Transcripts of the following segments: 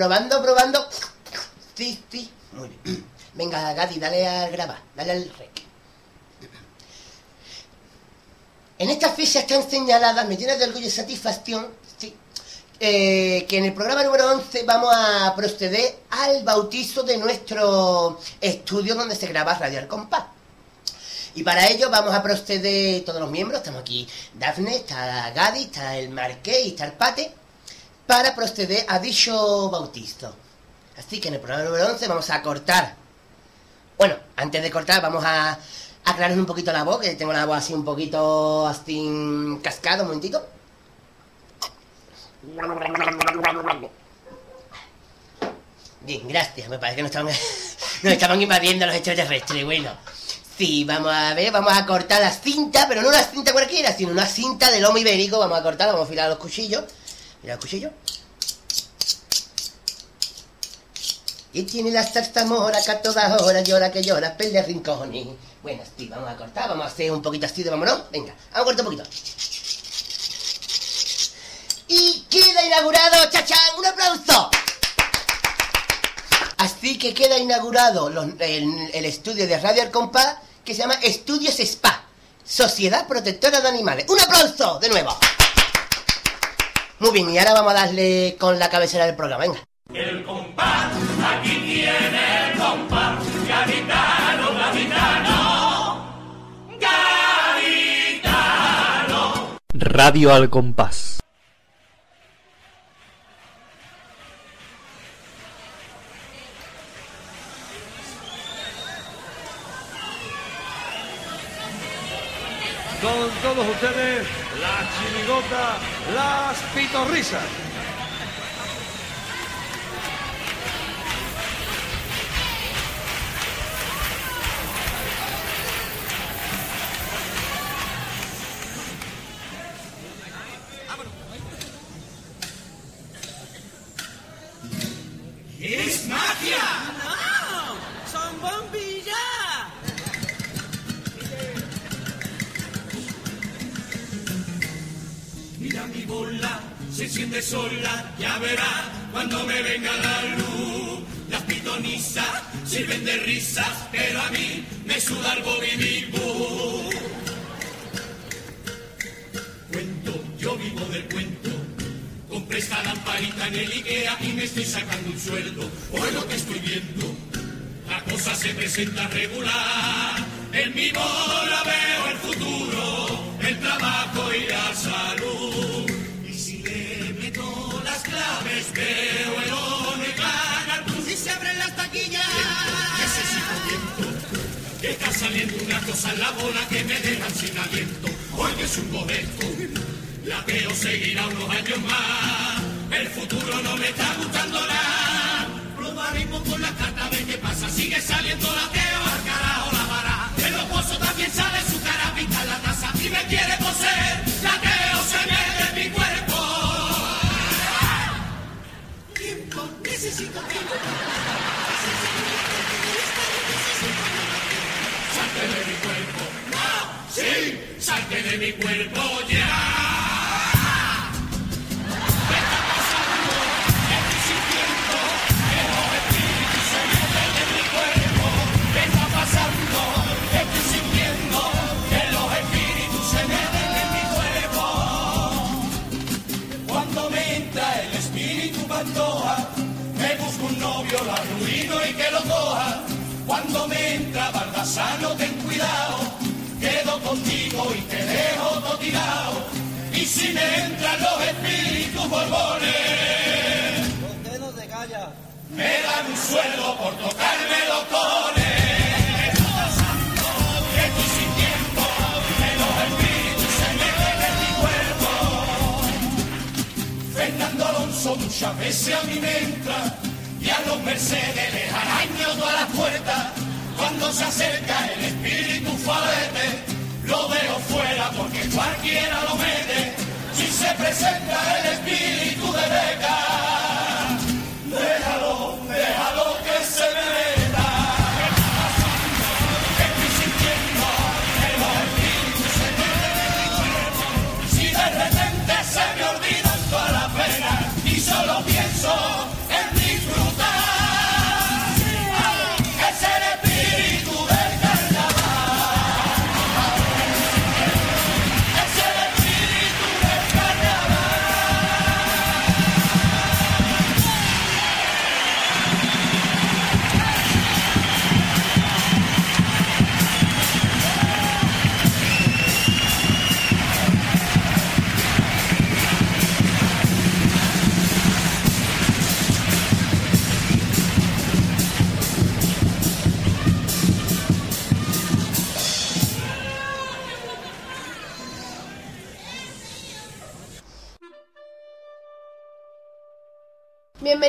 probando, probando. Sí, sí, muy bien. Venga, Gadi, dale a grabar, dale al rec. En esta fecha están señaladas, me llena de orgullo y satisfacción, sí, eh, que en el programa número 11 vamos a proceder al bautizo de nuestro estudio donde se graba Radio Al Compás. Y para ello vamos a proceder todos los miembros, estamos aquí Dafne, está Gadi, está el Marqués y está el Pate, para proceder a dicho bautizo. Así que en el programa número 11 vamos a cortar. Bueno, antes de cortar vamos a aclarar un poquito la voz, que tengo la voz así un poquito así cascado, un momentito. Bien, gracias. Me parece que nos estaban, nos estaban invadiendo los extraterrestres. Bueno, sí, vamos a ver, vamos a cortar la cinta, pero no una cinta cualquiera, sino una cinta de lomo ibérico. Vamos a cortar, vamos a afilar los cuchillos. Mira el cuchillo. Y tiene la zarzamora que a todas horas llora que llora, pelea rincones. Bueno, sí, vamos a cortar, vamos a hacer un poquito así de vámonos. Venga, vamos a cortar un poquito. Y queda inaugurado, chachán, un aplauso. Así que queda inaugurado el, el estudio de Radio Al Compás que se llama Estudios Spa, Sociedad Protectora de Animales. Un aplauso, de nuevo. Muy bien, y ahora vamos a darle con la cabecera del programa, venga. El compás, aquí tiene el compás, gaditano, gaditano, gaditano. Radio al compás. Con todos ustedes, la chirigota, las pitorrisas. ¡Es magia! ¡No! ¡Son bombillas! Bola, se siente sola, ya verá cuando me venga la luz. Las pitonisas sirven de risas, pero a mí me suda el bobibibú. Cuento, yo vivo del cuento. Compré esta lamparita en el Ikea y me estoy sacando un sueldo. Hoy lo que estoy viendo, la cosa se presenta regular. En mi bola una cosa en la bola que me dejan sin aliento. Hoy es un momento, la veo seguirá unos años más. El futuro no me está gustando nada. Probaremos con la carta de qué pasa. Sigue saliendo la teo, espíritu pantoja, me busco un novio, lo arruino y que lo coja. Cuando me entra Baldassano, ten cuidado, contigo y te dejo todo tirado. Y si me entran los espíritus borbones, Usted no se calla. me dan un sueldo por tocarme los cuerpo. Fernando Alonso muchas veces a mí me entra y a los Mercedes les araño todas las puertas. Cuando se acerca el espíritu falete, lo dejo fuera porque cualquiera lo mete. Si se presenta el espíritu de beca,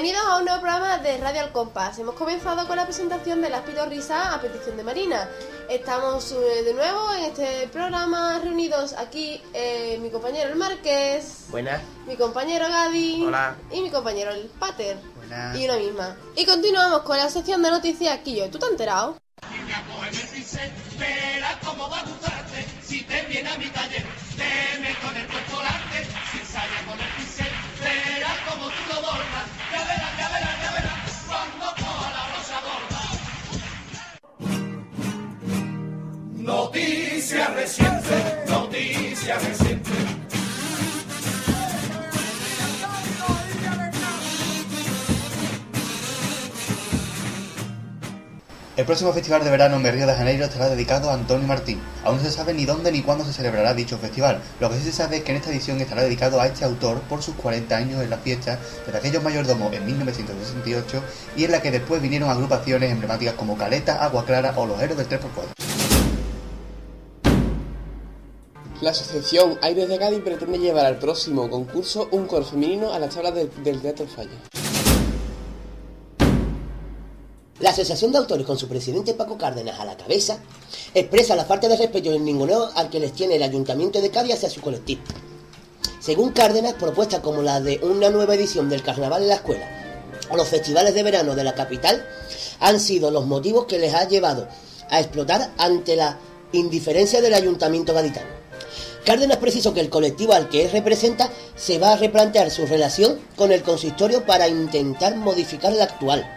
Bienvenidos a un nuevo programa de Radio Al Compás. Hemos comenzado con la presentación de las Risa a petición de Marina. Estamos eh, de nuevo en este programa reunidos aquí eh, mi compañero el Marqués, Buenas. mi compañero Gadi Hola. y mi compañero el Pater. Buenas. Y una misma. Y continuamos con la sección de noticias Quillo. ¿Tú te has enterado? Noticia reciente, noticia reciente. El próximo festival de verano en Río de Janeiro estará dedicado a Antonio Martín. Aún no se sabe ni dónde ni cuándo se celebrará dicho festival. Lo que sí se sabe es que en esta edición estará dedicado a este autor por sus 40 años en la fiesta de aquellos mayordomos en 1968 y en la que después vinieron agrupaciones emblemáticas como Caleta, Agua Clara o Los Héroes del 3x4. La asociación Aires de Cádiz pretende llevar al próximo concurso un coro femenino a las tablas del, Teatro Falla. La Asociación de Autores, con su presidente Paco Cárdenas a la cabeza, expresa la falta de respeto y el ninguneo al que les tiene el Ayuntamiento de Cádiz hacia su colectivo. Según Cárdenas, propuestas como la de una nueva edición del Carnaval en la escuela o los festivales de verano de la capital han sido los motivos que les ha llevado a explotar ante la indiferencia del Ayuntamiento gaditano. Cárdenas precisó que el colectivo al que él representa se va a replantear su relación con el consistorio para intentar modificar la actual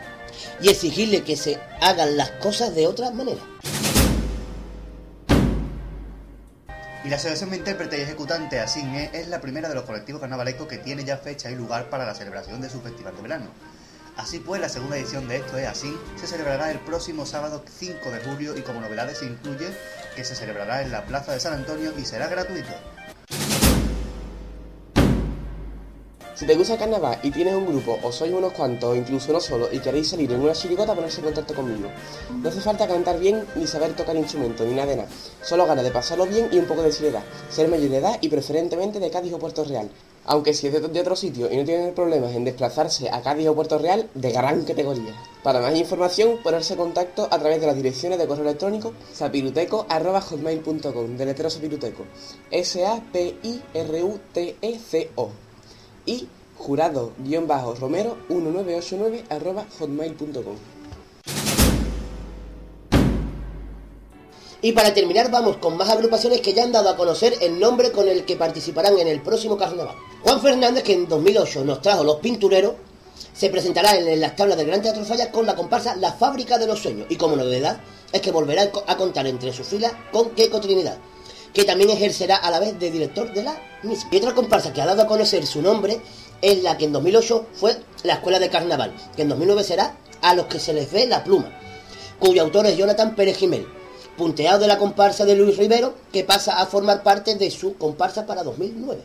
y exigirle que se hagan las cosas de otra manera. Y la Asociación de Intérpretes y Ejecutantes ASINE es la primera de los colectivos carnavalescos que tiene ya fecha y lugar para la celebración de su festival de verano. Así pues, la segunda edición de Esto es Así se celebrará el próximo sábado 5 de julio y como novedades se incluye que se celebrará en la Plaza de San Antonio y será gratuito. Si te gusta el carnaval y tienes un grupo, o sois unos cuantos, o incluso uno solo, y queréis salir en una chirigota, ponerse en contacto conmigo. No hace falta cantar bien ni saber tocar instrumento, ni nada de. Solo ganas de pasarlo bien y un poco de seriedad. Ser mayor de edad y preferentemente de Cádiz o Puerto Real. Aunque si es de, otro sitio y no tienen problemas en desplazarse a Cádiz o Puerto Real, de gran categoría. Para más información, ponerse en contacto a través de las direcciones de correo electrónico sapiruteco.hotmail.com de letrero sapiruteco. S-A-P-I-R-U-T-E-C-O y jurado-romero 1989 arroba hotmail.com Y para terminar vamos con más agrupaciones que ya han dado a conocer el nombre con el que participarán en el próximo carnaval. Juan Fernández, que en 2008 nos trajo Los Pintureros, se presentará en las tablas del Gran Teatro Falla con la comparsa La Fábrica de los Sueños. Y como novedad es que volverá a contar entre sus filas con Keiko Trinidad, que también ejercerá a la vez de director de la misma. Y otra comparsa que ha dado a conocer su nombre es la que en 2008 fue la Escuela de Carnaval, que en 2009 será A los que se les ve la pluma, cuyo autor es Jonathan Pérez Jimel, punteado de la comparsa de Luis Rivero, que pasa a formar parte de su comparsa para 2009.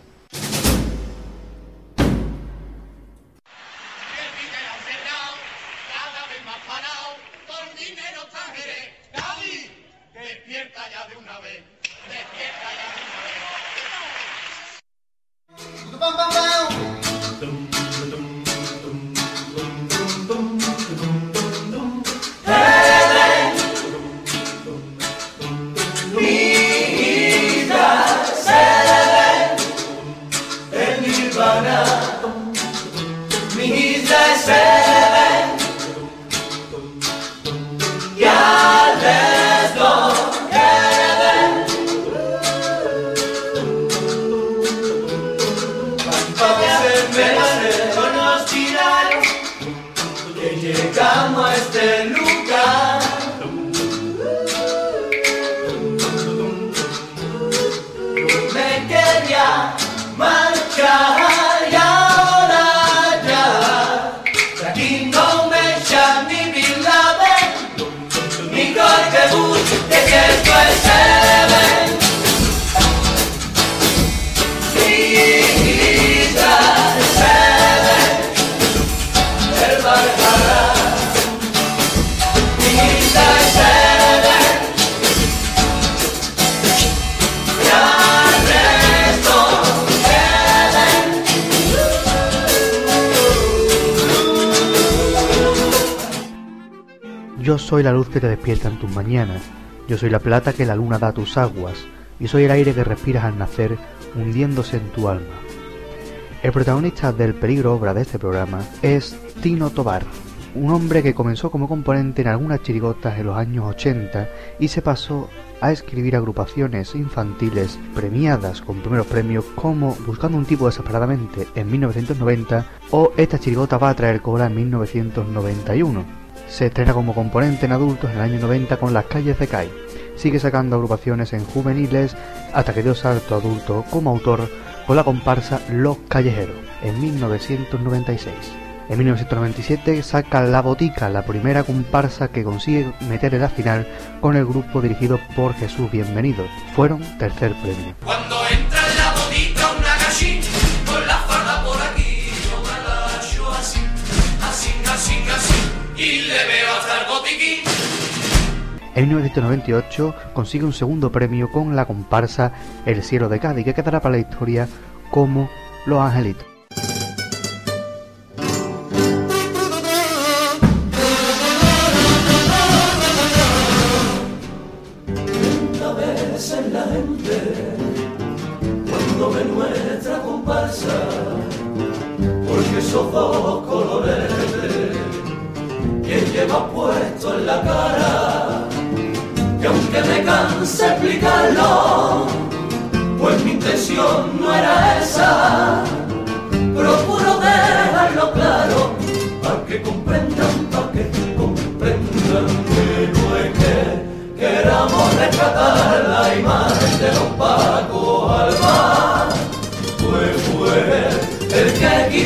Tus mañanas, yo soy la plata que la luna da a tus aguas, y soy el aire que respiras al nacer, hundiéndose en tu alma. El protagonista del peligro obra de este programa es Tino Tobar, un hombre que comenzó como componente en algunas chirigotas en los años 80 y se pasó a escribir agrupaciones infantiles premiadas con primeros premios como Buscando un tipo desesperadamente en 1990 o Esta chirigota va a traer cola en 1991. Se estrena como componente en adultos en el año 90 con Las calles de Kai. Sigue sacando agrupaciones en juveniles hasta que dio salto adulto como autor con la comparsa Los Callejeros en 1996. En 1997 saca La Botica, la primera comparsa que consigue meter en la final con el grupo dirigido por Jesús Bienvenido. Fueron tercer premio. En 1998 consigue un segundo premio con la comparsa El Cielo de Cádiz, que quedará para la historia como Los Angelitos.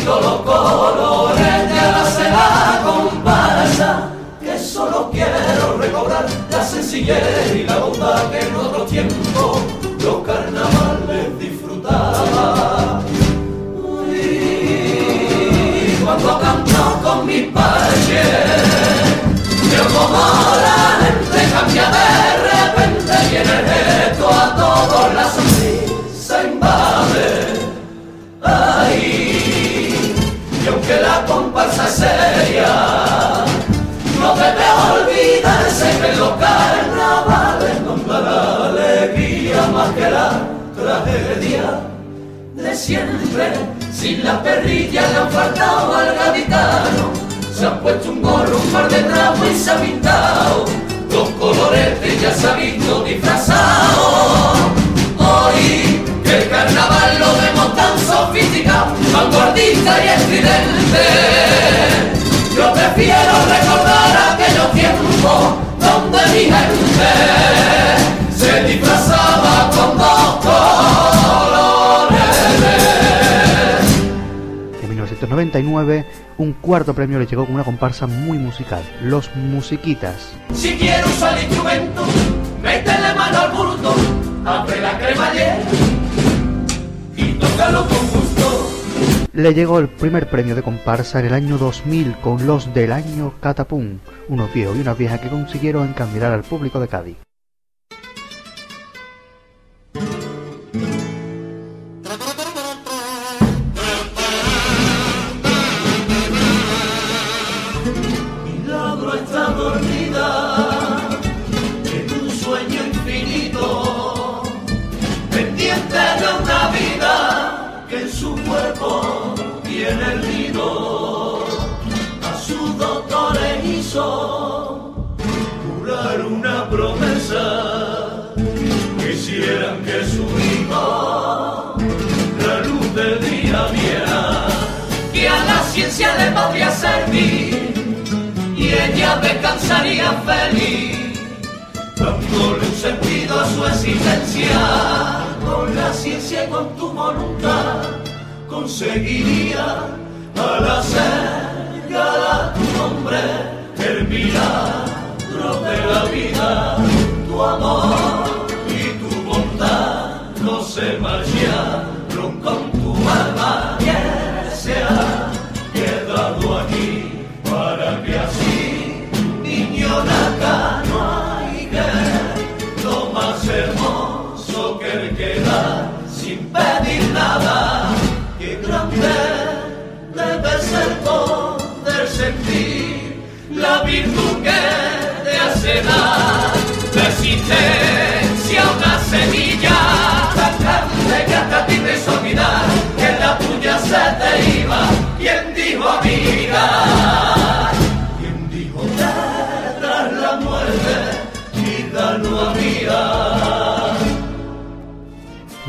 Quitó los colores de la cena comparsa, que solo quiero recobrar la sencillez y la bondad que en otro tiempo los carnavales disfrutaba. Y cuando canto con mis parches, yo como la gente cambia de repente y en el gesto a todos la no debe olvidarse que en los carnavales la alegría más que la tragedia de siempre. Sin la perrilla le han faltado al gaditano. Se han puesto un gorro, un par de trapos y se ha pintado. Los coloretes ya se ha visto disfrazado. Hoy que el carnaval lo sofisticado, vanguardista y estridente. Yo prefiero recordar aquellos tiempos donde mi gente se disfrazaba con dos colores. En 1999 un cuarto premio le llegó con una comparsa muy musical, Los Musiquitas. Si quiero usar el instrumento, métele mano al bulto, abre la cremallera y tócalo con. Le llegó el primer premio de comparsa en el año 2000 con los del año Catapum, unos viejos y unas viejas que consiguieron encaminar al público de Cádiz. Quisieran que su hijo la luz del día viera, que a la ciencia le podría servir y ella descansaría feliz, dándole un sentido a su existencia. Con la ciencia y con tu voluntad conseguiría al hacer gala tu nombre el milagro de la vida, tu amor y tu bondad no se marcharon con tu alma que se ha quedado aquí para que así niño naca no hay lo más hermoso que el queda sin pedir nada que grande debe ser poder sentir la virtud que existencia una semilla. Sacarle que hasta ti te hizo olvidar que la tuya se te iba. ¿Quién dijo amiga? ¿Quién dijo que tras la muerte vida no había?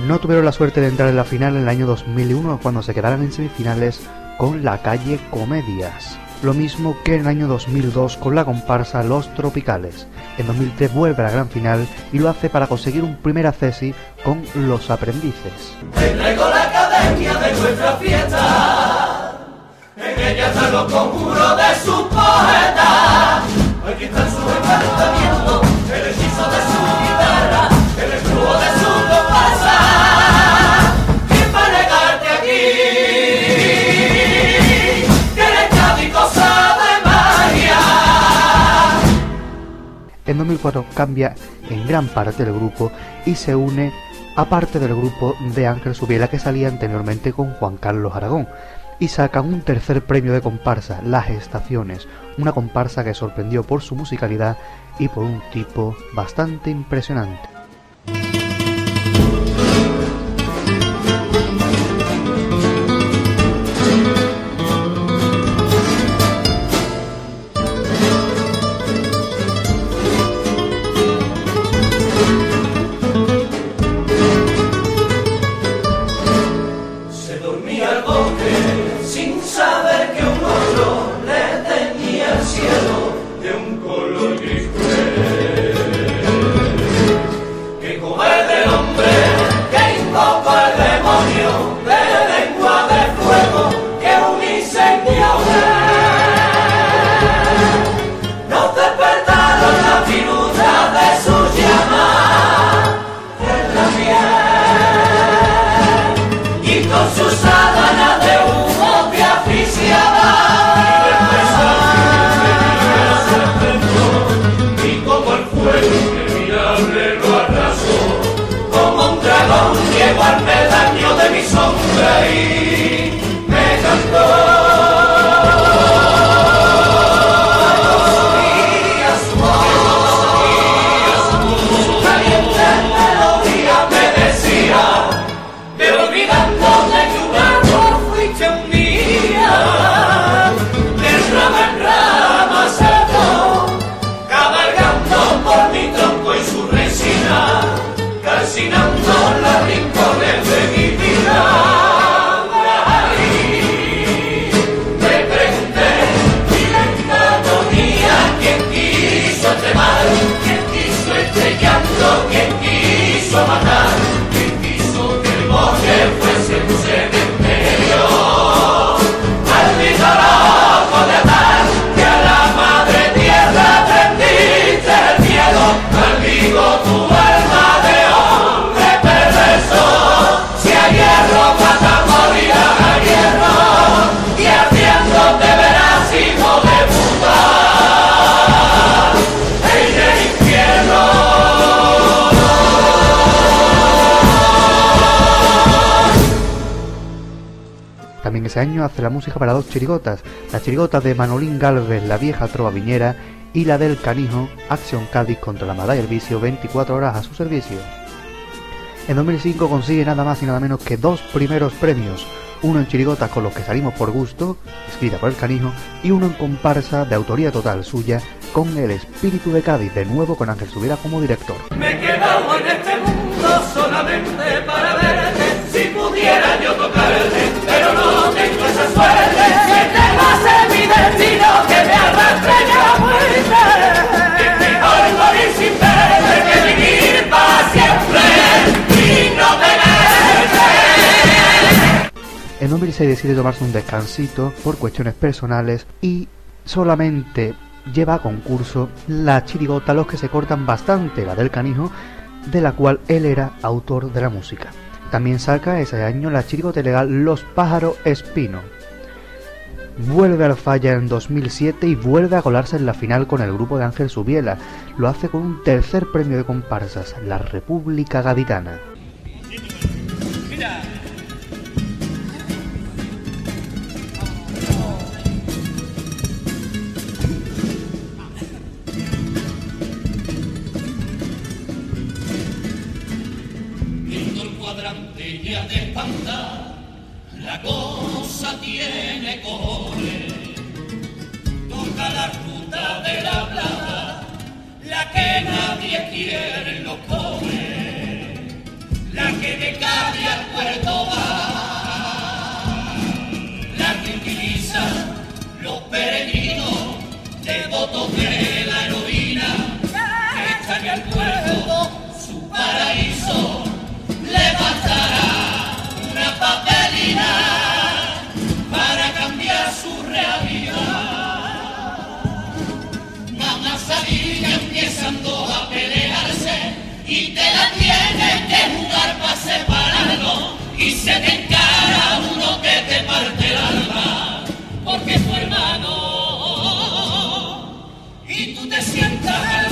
No tuvieron la suerte de entrar en la final en el año 2001 cuando se quedaron en semifinales con la calle Comedias. Lo mismo que en el año 2002 con la comparsa Los Tropicales. En 2003 vuelve a la gran final y lo hace para conseguir un primer accesi con Los Aprendices. La academia de nuestra fiesta. En ella. En 2004 cambia en gran parte el grupo y se une a parte del grupo de Ángel Subiela que salía anteriormente con Juan Carlos Aragón y sacan un tercer premio de comparsa, Las Estaciones, una comparsa que sorprendió por su musicalidad y por un tipo bastante impresionante. Hace la música para dos chirigotas, la chirigota de Manolín Galvez, la vieja trova viñera, y la del canijo, Acción Cádiz contra la mala y vicio, 24 horas a su servicio. En 2005 consigue nada más y nada menos que dos primeros premios, uno en chirigotas con los que salimos por gusto, escrita por el canijo, y uno en comparsa de autoría total suya, con el espíritu de Cádiz, de nuevo con Ángel Subira como director. Si pudiera yo tocarte, pero no tengo esa suerte. Que te va mi destino, que me arrastre la muerte. Que mejor morir sin que vivir para siempre y no tenerte. En 2006 decide tomarse un descansito por cuestiones personales y solamente lleva a concurso la chirigota Los que se cortan bastante, la del canijo, de la cual él era autor de la música. También saca ese año la chirigota legal Los pájaros espino. Vuelve al falla en 2007 y vuelve a colarse en la final con el grupo de Ángel Subiela. Lo hace con un tercer premio de comparsas, la República Gaditana. De espanta, la cosa tiene cojones. Toca la ruta de la plata, quieren los pobres, la que de Cádiz al puerto va,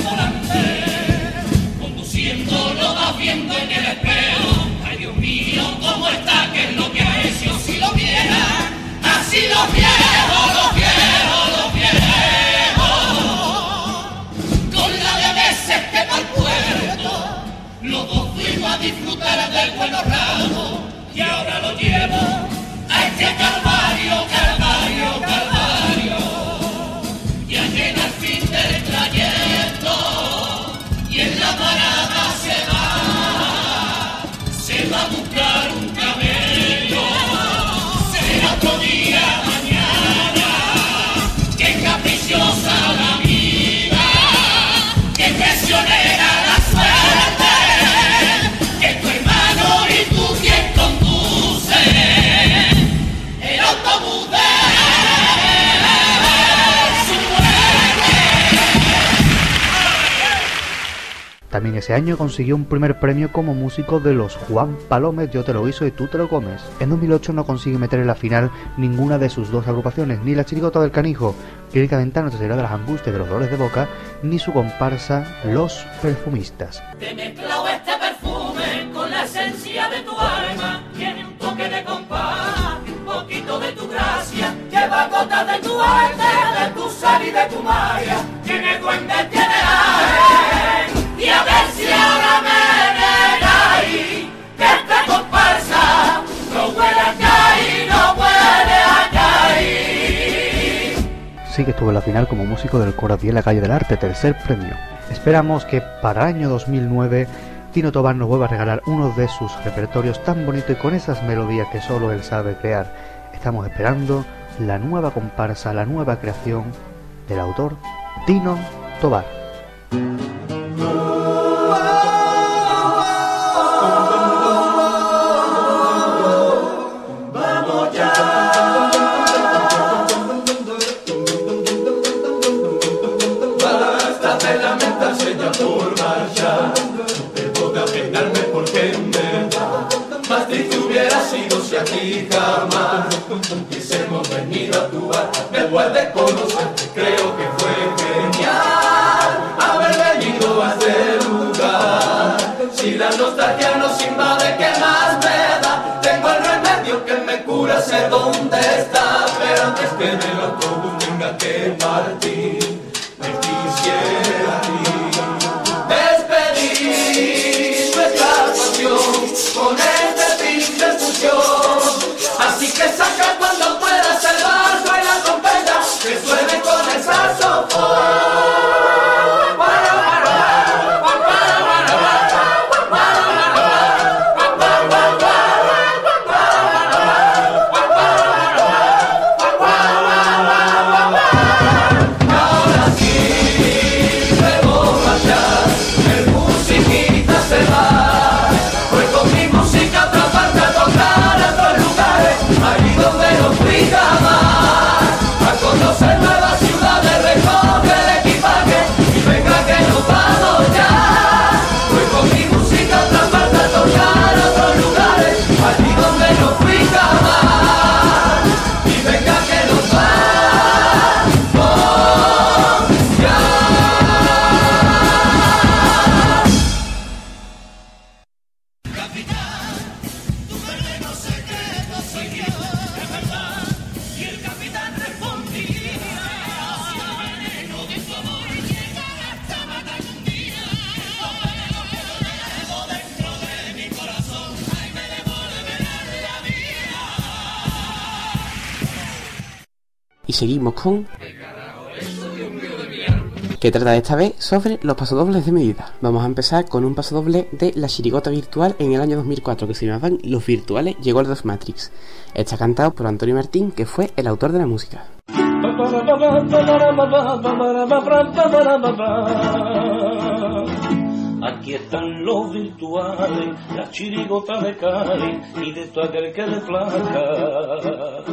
volante conduciendo lo vas viendo en el espejo. Ay Dios mío cómo está que es lo que ha hecho si lo viera así los viejos los viejos los viejos con la de veces que pa'l puerto los dos a disfrutar del buen ramo y ahora lo llevo a este calvario, calvario, calvario se También ese año consiguió un primer premio como músico de los Juan Palomes Yo te lo guiso y tú te lo comes. En 2008 no consigue meter en la final ninguna de sus dos agrupaciones, ni la Chirigota del Canijo, Clínica Ventana se de las angustias de los dolores de boca, ni su comparsa Los Perfumistas. Te mezclado este perfume con la esencia de tu alma. Tiene un toque de compás, un poquito de tu gracia. Lleva gotas de tu arte, de tu sal y de tu magia. Tiene duende, tiene aire. Sí que estuvo en la final como músico del coro en la calle del arte, tercer premio. Esperamos que para el año 2009 Tino Tobar nos vuelva a regalar uno de sus repertorios tan bonito y con esas melodías que solo él sabe crear. Estamos esperando la nueva comparsa, la nueva creación del autor Tino Tobar. Bar Después de conocerte creo que fue genial Haber venido a este lugar. Si la nostalgia nos invade, ¿qué más me da? Tengo el remedio que me cura, sé dónde está. Pero antes que en el autobús tenga que partir Oh. Esta vez sobre los pasodobles de medida. Vamos a empezar con un pasodoble de la chirigota virtual en el año 2004 que se llamaban Los Virtuales llegó al dos Matrix. Está cantado por Antonio Martín, que fue el autor de la música. Aquí están los virtuales, la chirigota de Cali y de todo aquel que le placa.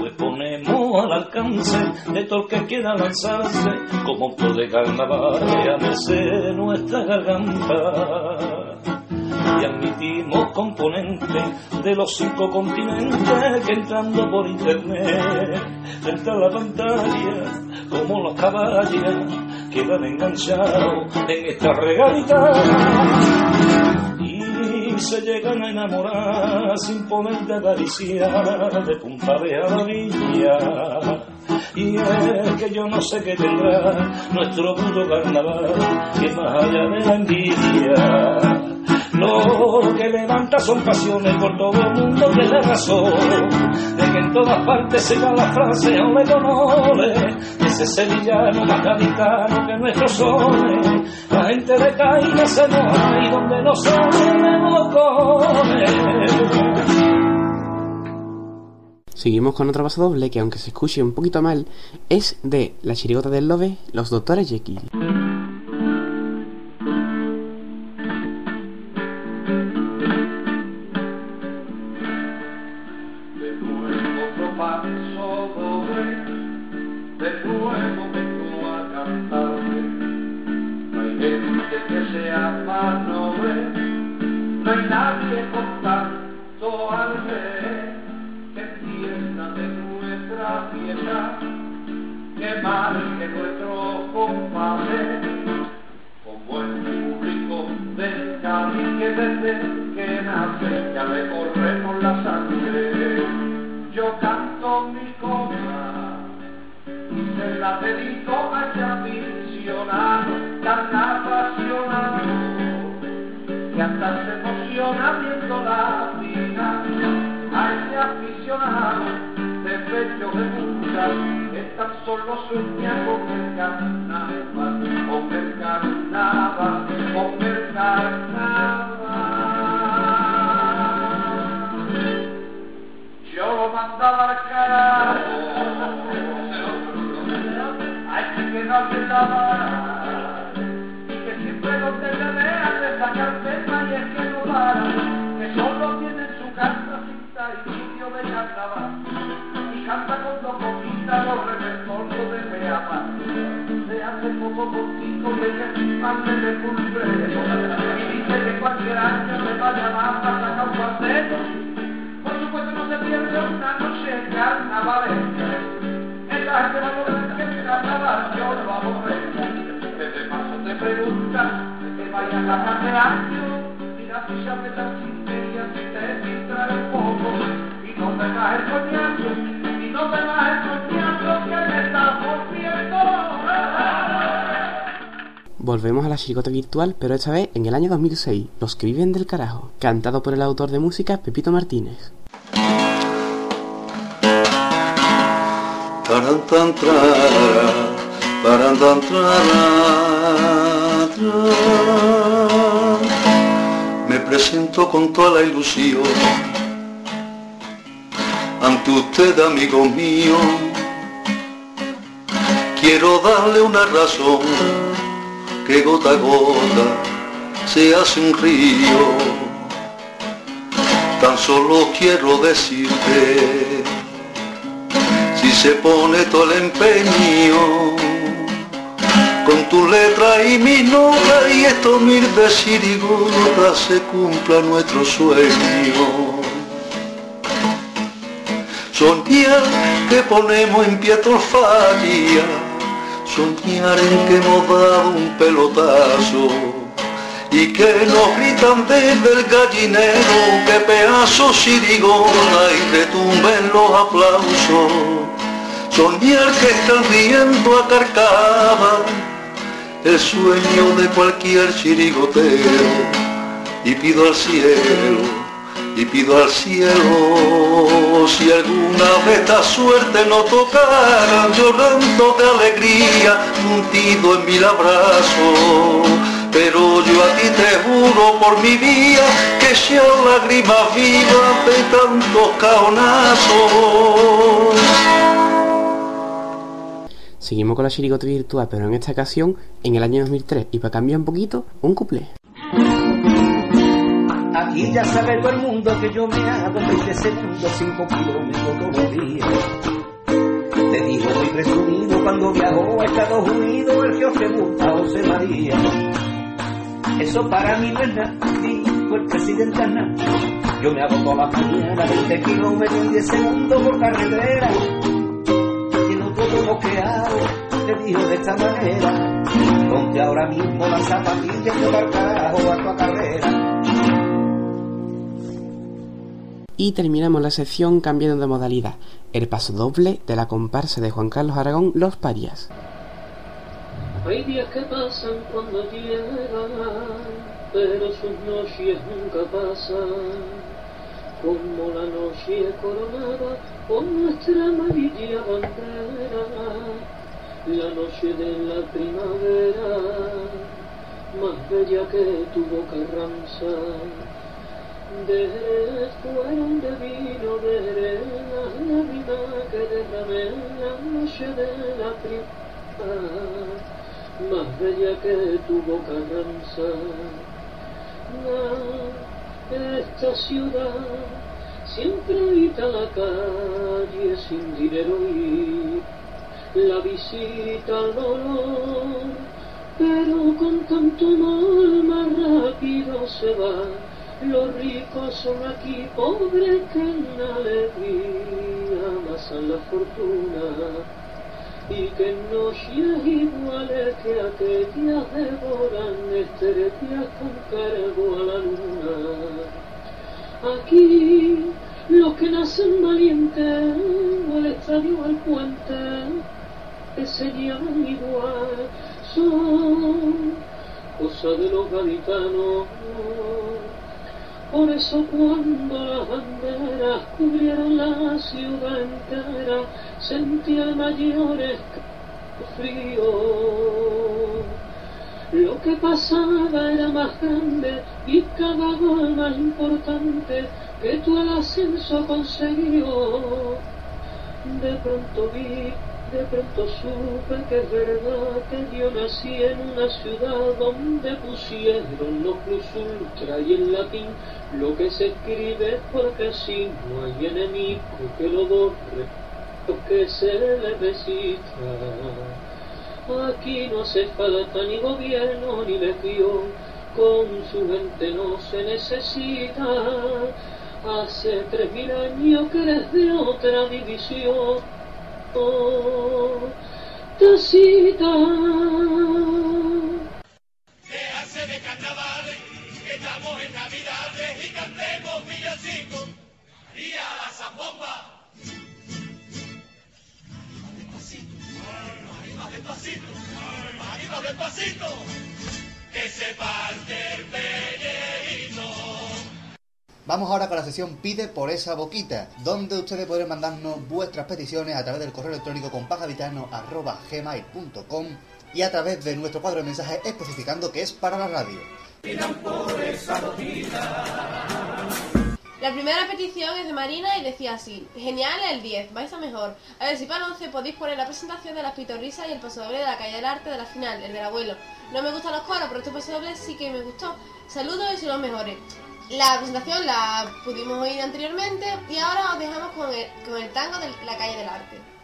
Pues ponemos al alcance de todo el que quiera lanzarse como por de carnaval a merced nuestra garganta y admitimos componentes de los cinco continentes que entrando por internet frente la pantalla como los caballos quedan enganchados en esta regalita y se llegan a enamorar sin poder de acariciar de punta de amarilla y es que yo no sé qué tendrá nuestro puto carnaval que más allá de la envidia lo que levanta son pasiones por todo el mundo que la razón de que en todas partes se va la frase ole con ole. Ese sevillano más gaditano que nuestros sones la gente de caída se moja y donde no sabemos Seguimos con otro paso doble que aunque se escuche un poquito mal es de la chirigota del Lobe, los doctores Jekyll. Solo sueña con el carnaval, con el carnaval, con el carnaval. Yo lo mandaba al carajo, hay que quedarse la vara, que siempre lo te vean de sacar tema y es que no para, que solo tiene en su casa cinta y sitio de carnaval, repertorios de Beapa. Se hace poco contigo y ella parte de cumple, y dice que cualquier año le va a llamar para sacar un cuarteto. Por supuesto no se pierde una noche en carnavalesca. Esta gente va a poder que el carnaval yo lo aborrezco. Desde paso te pregunta de que vaya a la de año. Mira me dan sinceridad si te distrae un poco. Y no te vas el coñazo, y no te vas el coñazo Volvemos a la chirigota virtual, pero esta vez en el año 2006, Los que viven del carajo, cantado por el autor de música Pepito Martínez. Me presento con toda la ilusión ante usted, amigo mío. Quiero darle una razón que gota a gota se hace un río. Tan solo quiero decirte si se pone todo el empeño con tu letra y mi nota y estos mil de chirigotas se cumpla nuestro sueño. Soñar que ponemos en pie falla, soñar en que hemos dado un pelotazo y que nos gritan desde el gallinero que pedazo chirigona y retumben los aplausos. Soñar que están riendo a carcajadas el sueño de cualquier chirigotero y pido al cielo y pido al cielo si alguna vez esta suerte no tocara llorando de alegría hundido en mil abrazos pero yo a ti te juro por mi vida que sean lágrimas vivas de tantos caonazos Seguimos con la chirigota virtual, pero en esta ocasión, en el año 2003, y para cambiar un poquito, un cuplé. Aquí ya sabe todo el mundo que yo me hago 20 segundos, 5 kilómetros todos los días. Te digo muy presumido cuando viajó a Estados Unidos el os gusta José María. Eso para mí no es nada, dijo el presidente Aznar. Yo me hago toda la mañana 20 kilómetros y 10 segundos por carretera. Tiene todo lo que hago, te dijo de esta manera. Ponte ahora mismo las zapatillas y al carajo a tu carrera. Y terminamos la sección cambiando de modalidad, el paso doble de la comparsa de Juan Carlos Aragón, Los Parias. Hay días que pasan cuando llegan, pero sus noches nunca pasan. Como la noche coronada por nuestra amarilla bandera, la noche de la primavera, más bella que tu boca más bella que tu boca ranza. Esta ciudad siempre habita la calle sin dinero y la visita dolor, pero con tanto amor más rápido se va. Los ricos son aquí pobres que en alegría amasan la fortuna y que noches iguales que aquellas devoran estrellas con cargo a la luna. Aquí los que nacen valientes al estadio al puente que se llaman igual son cosa de los gaditanos. Por eso cuando las banderas cubrieron la ciudad entera, sentía el mayor frío. Lo que pasaba era más grande y cada gol más importante que tú el ascenso consiguió. De pronto vi, de pronto supe que es verdad que yo nací en una ciudad donde pusieron los plus ultra y en latín lo que se escribe porque así no hay enemigo que lo borre que se le resista. Aquí no hace falta ni gobierno ni legión, con su gente no se necesita. Hace tres mil años que eres de otra división. Tacita. Déjase de carnavales, estamos en Navidades y cantemos villancicos. María la zambomba. Arriba despacito, arriba despacito, que se parte el pelleito. Vamos ahora con la sesión Pide por esa boquita, donde ustedes podrán mandarnos vuestras peticiones a través del correo electrónico compagavitano.gmail.com y a través de nuestro cuadro de mensajes especificando que es para la radio. La primera petición es de Marina y decía así: Genial el 10, vais a mejor. A ver si para el 11 podéis poner la presentación de las pitorrisas y el paso doble de la calle del arte de la final, el del abuelo. No me gustan los coros, pero este paso doble sí que me gustó. Saludos y son los mejores. La presentación la pudimos oír anteriormente y ahora os dejamos con el, con el tango de la calle del arte.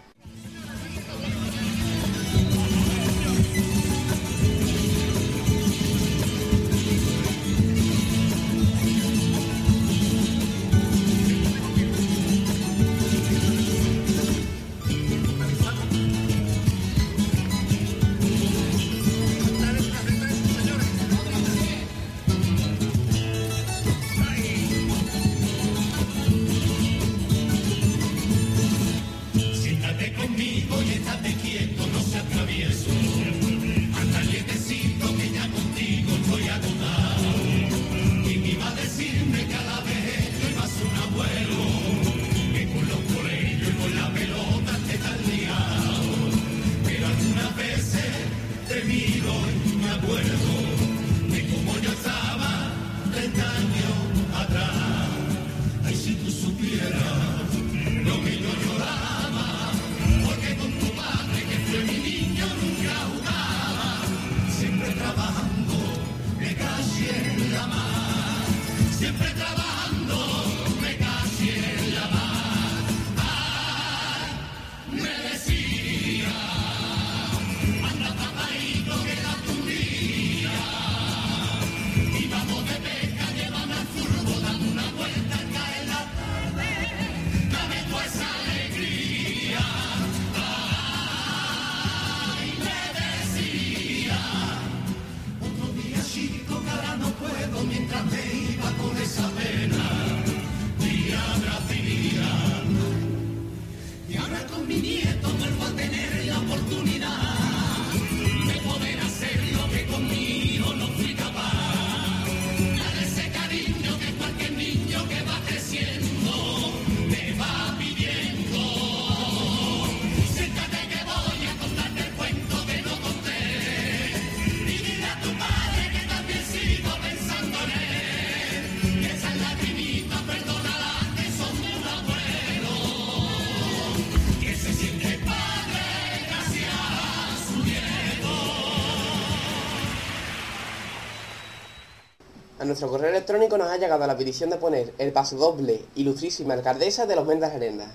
Nuestro correo electrónico nos ha llegado la petición de poner el paso doble ilustrísima alcaldesa de los Mendas Arendas.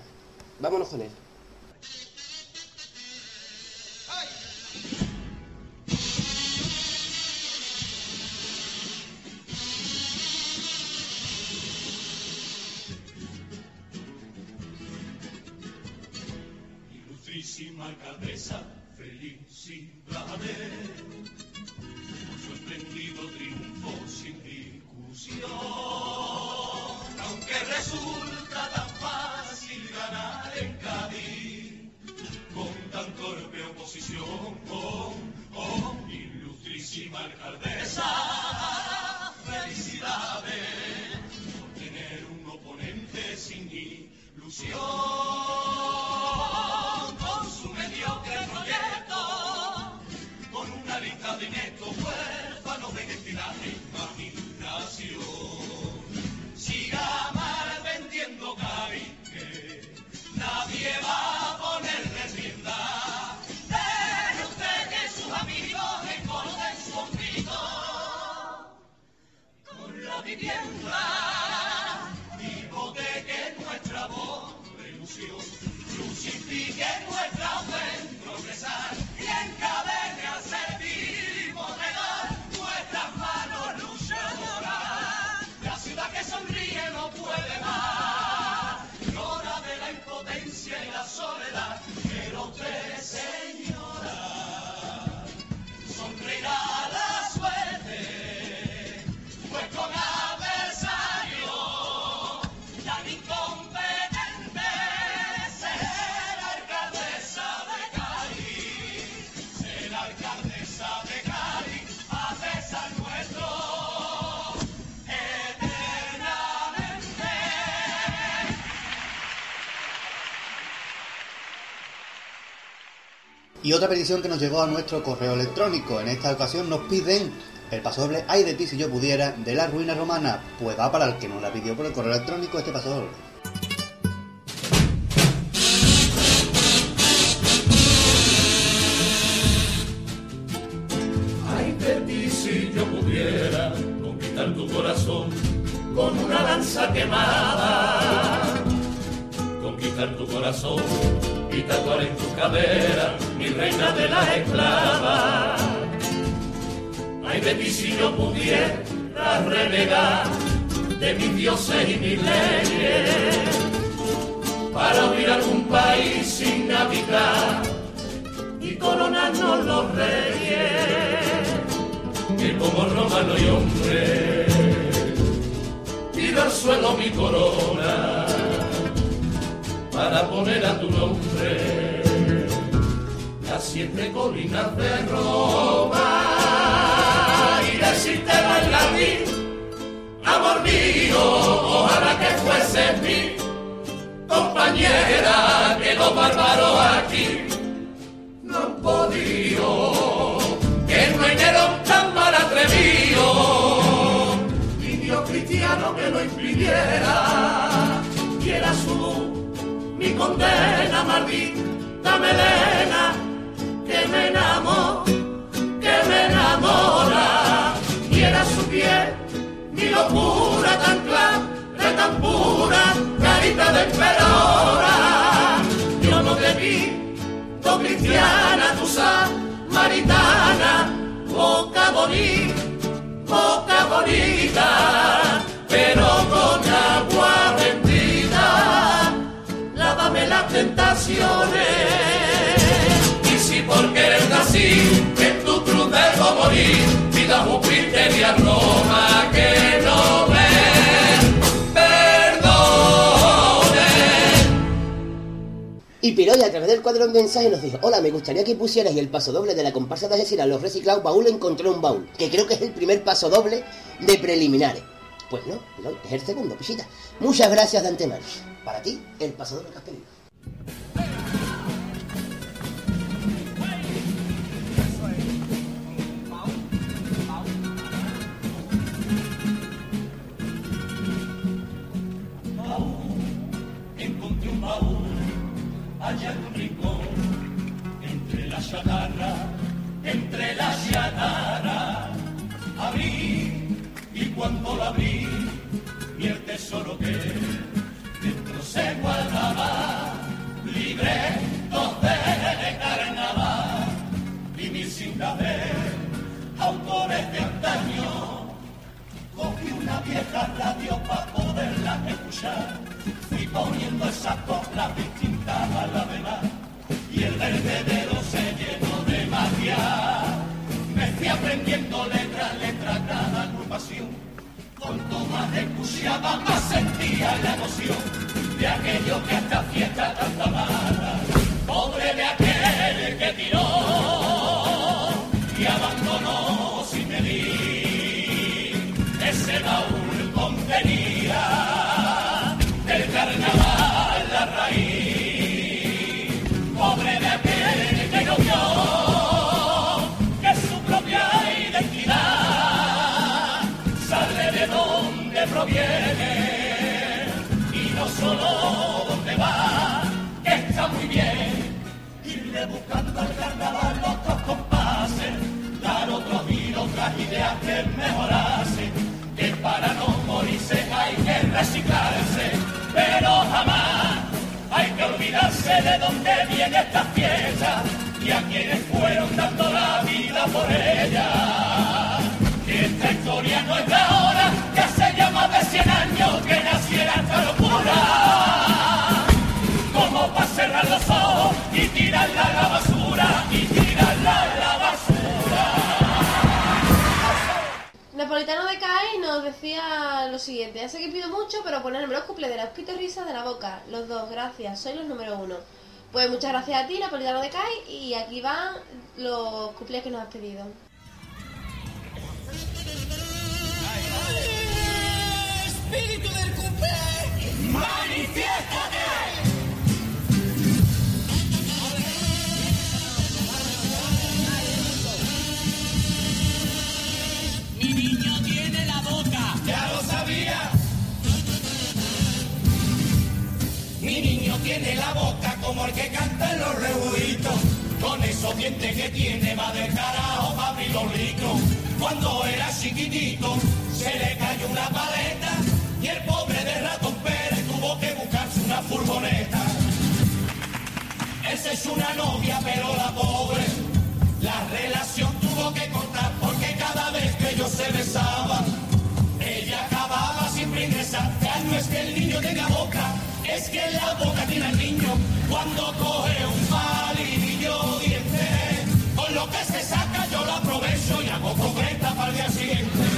Vámonos con él. Y otra petición que nos llegó a nuestro correo electrónico. En esta ocasión nos piden el pasodoble Ay de ti si yo pudiera de la ruina romana. Pues va para el que nos la pidió por el correo electrónico este. Ay yo pudiera renegar de mis dioses y mis leyes para huir a algún país sin habitar y coronarnos los reyes que como romano y hombre tiro al suelo mi corona para poner a tu nombre. Las siete colinas de Roma y decirte bailarín amor mío ojalá que fueses mi compañera que los bárbaros aquí. No han podido, que no Nerón tan mal atrevido, ni Dios cristiano que lo impidiera, y era su mi condena maldita melena, que me enamora, mi locura tan clara, tan pura, carita de emperadora, yo no te vi tu cristiana, tu samaritana, boca bonita, boca bonita, pero con agua bendita, lávame las tentaciones. Y si por querer así, en tu cruz debo morir, y a Roma que no me perdone. Y Piroy a través del cuadro de mensaje nos dijo, hola, me gustaría que pusierais el paso doble de la comparsa de Algeciras, los reciclados, baúl encontré un baúl, que creo que es el primer paso doble de preliminares. Pues no, es el segundo, pisita. Muchas gracias de antemano. Para ti, el paso doble que has pedido. Allá en un rincón, entre la chatarra, entre la chatarra, abrí y cuando la abrí, vi el tesoro que dentro se guardaba, libretos de carnaval y mil cintas de autores de antaño. Cogí una vieja radio para poderla escuchar, fui poniendo esas coplas y el vertedero se llenó de magia. Me fui aprendiendo letra a letra cada agrupación. Cuanto más escuchaba, más sentía la emoción de aquello que a esta fiesta tanta mala. Pobre de aquel que tiró muy bien. Irle buscando al carnaval otros compases, dar otros giros, otras ideas que mejorase, que para no morirse hay que reciclarse, pero jamás hay que olvidarse de dónde viene esta fiesta y a quienes fueron dando la vida por ella. Esta historia no es de ahora, que ya más de 100 años que naciera esta locura. Como para cerrar los ojos y tirarla a la basura, y tirarla a la basura. Napolitano de CAI nos decía lo siguiente. Ya sé que pido mucho, pero ponerme los cuples de las pito risas de la boca. Los dos, gracias. Soy los número uno. Pues muchas gracias a ti, Napolitano de CAI. Y aquí van los cuples que nos has pedido. ¡Espíritu del cumple! ¡Manifiéstate! Ya lo sabía. Mi niño tiene la boca como el que canta en los rebuitos. Con esos dientes que tiene va del carajo para abrir los licos. Cuando era chiquitito se le cayó una paleta y el pobre de ratón Pérez tuvo que buscarse una furgoneta. Se echó una novia pero la pobre la relación tuvo que cortar porque cada vez que ellos se besaban Ya no es que el niño tenga boca, es que la boca tiene el niño cuando coge un palillo diente. Con lo que se saca yo lo aprovecho y hago concreta para el día siguiente.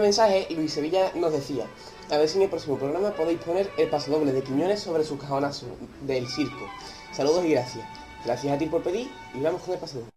Mensajes, Luis Sevilla nos decía, a ver si en el próximo programa podéis poner el pasodoble de Quiñones sobre sus cajonazos del circo. Saludos y gracias. Gracias a ti por pedir y vamos con el pasodoble.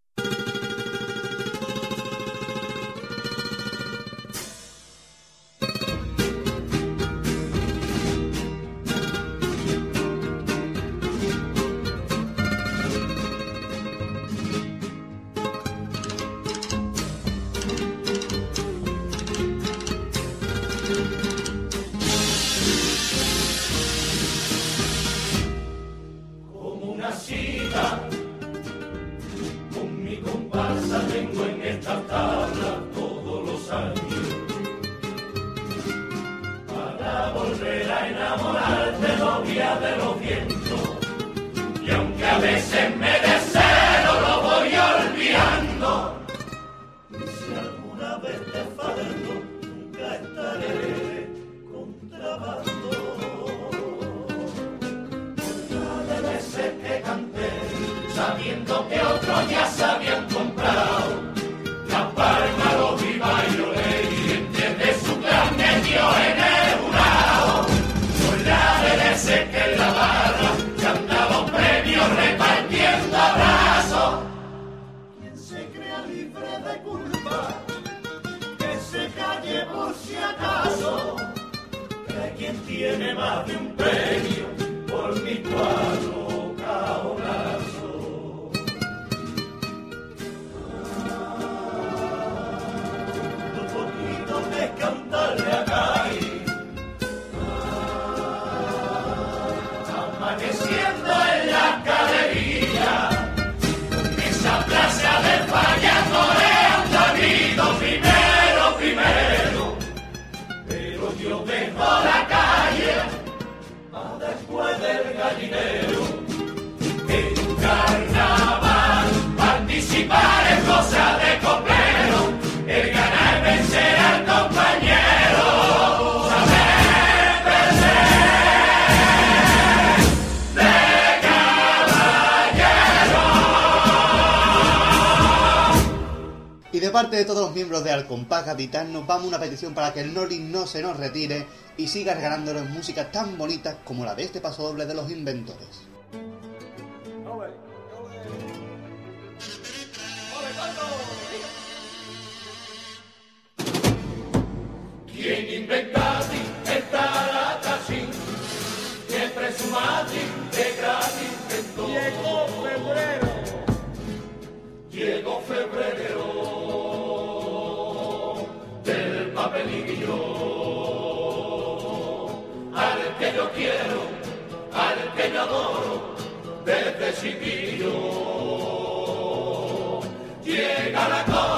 Parte de todos los miembros de Alcompás Capitán nos vamos a una petición para que el Nori no se nos retire y siga regalándonos música tan bonita como la de este paso doble de los inventores. ¿Quién inventati esta casi que presumati de gratis inventó? Llegó febrero. Llegó febrero desde chiquillo. Llega la cobra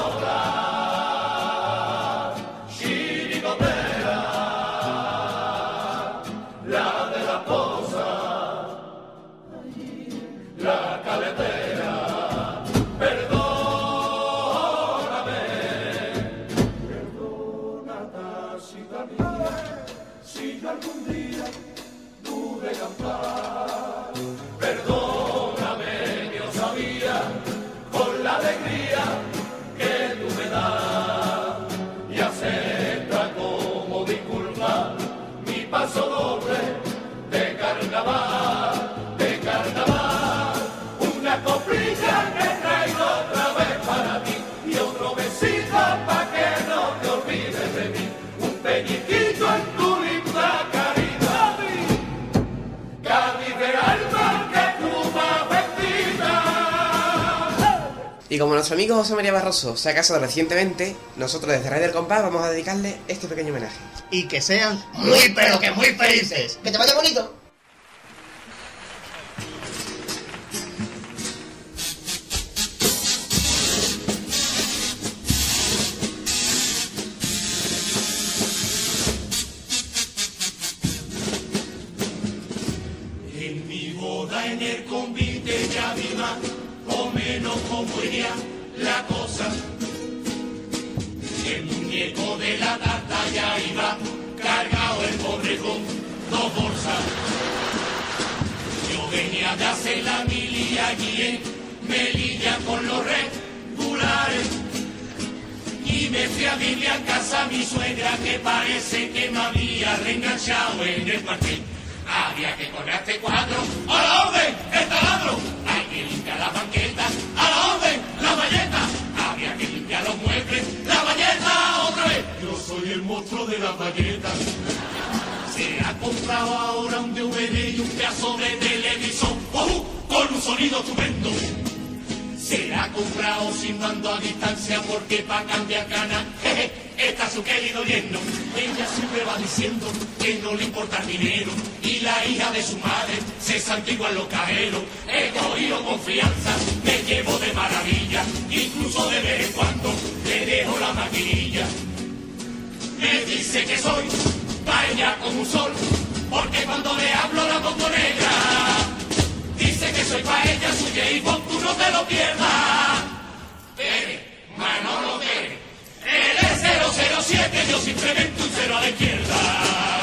como nuestro amigo José María Barroso se ha casado recientemente, nosotros desde Radio del Compás vamos a dedicarle este pequeño homenaje. Y que sean Muy pero que muy felices. Que te vaya bonito. Venía de hacer la mili allí en Melilla con los regulares. Y me fui a vivir a casa mi suegra que parece que me había reenganchado en el cuartel. Había que correr este cuadro, a la orden, el taladro. Hay que limpiar las banquetas, a la orden, la valleta. Había que limpiar los muebles, la valleta otra vez. Yo soy el monstruo de las valletas. Se ha comprado ahora un DVD y un pedazo de televisor Con un sonido estupendo. Se la ha comprado sin mando a distancia porque pa' cambiar cana, jeje, está su querido yerno. Ella siempre va diciendo que no le importa el dinero y la hija de su madre se santigua en los cajeros. He cogido confianza, me llevo de maravilla, incluso de vez en cuando le dejo la maquinilla. Me dice que soy paella como un sol, porque cuando le hablo la pongo. Que soy paella suya y vos tú no te lo pierdas. Tere, Manolo Tere, él es 007, yo simplemente un cero a la izquierda.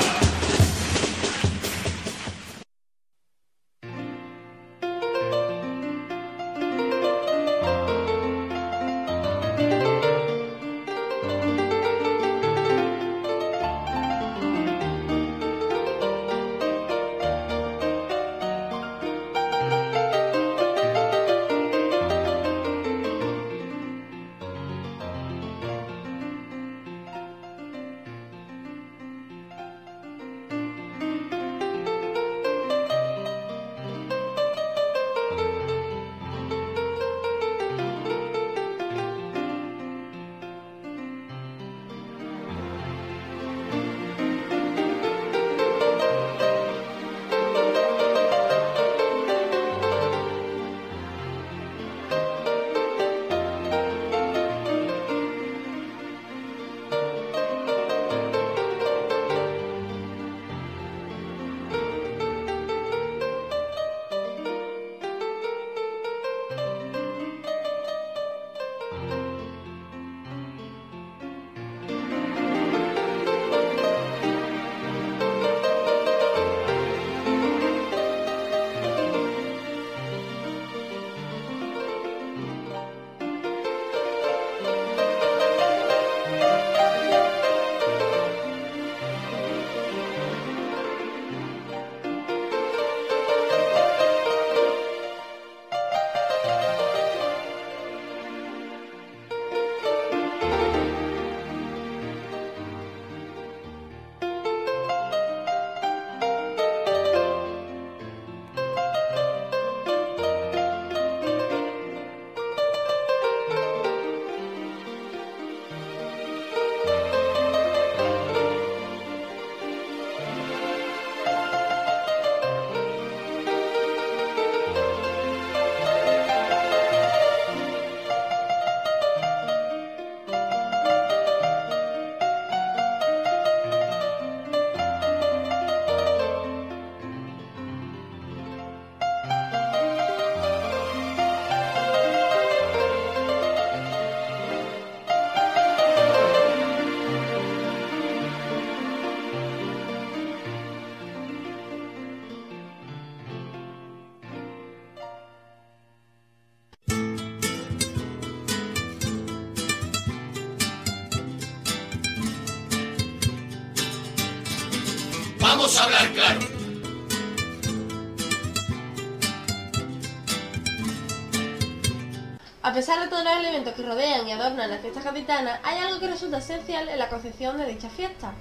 De los elementos que rodean y adornan las fiestas gaditanas, hay algo que resulta esencial en la concepción de dicha fiesta.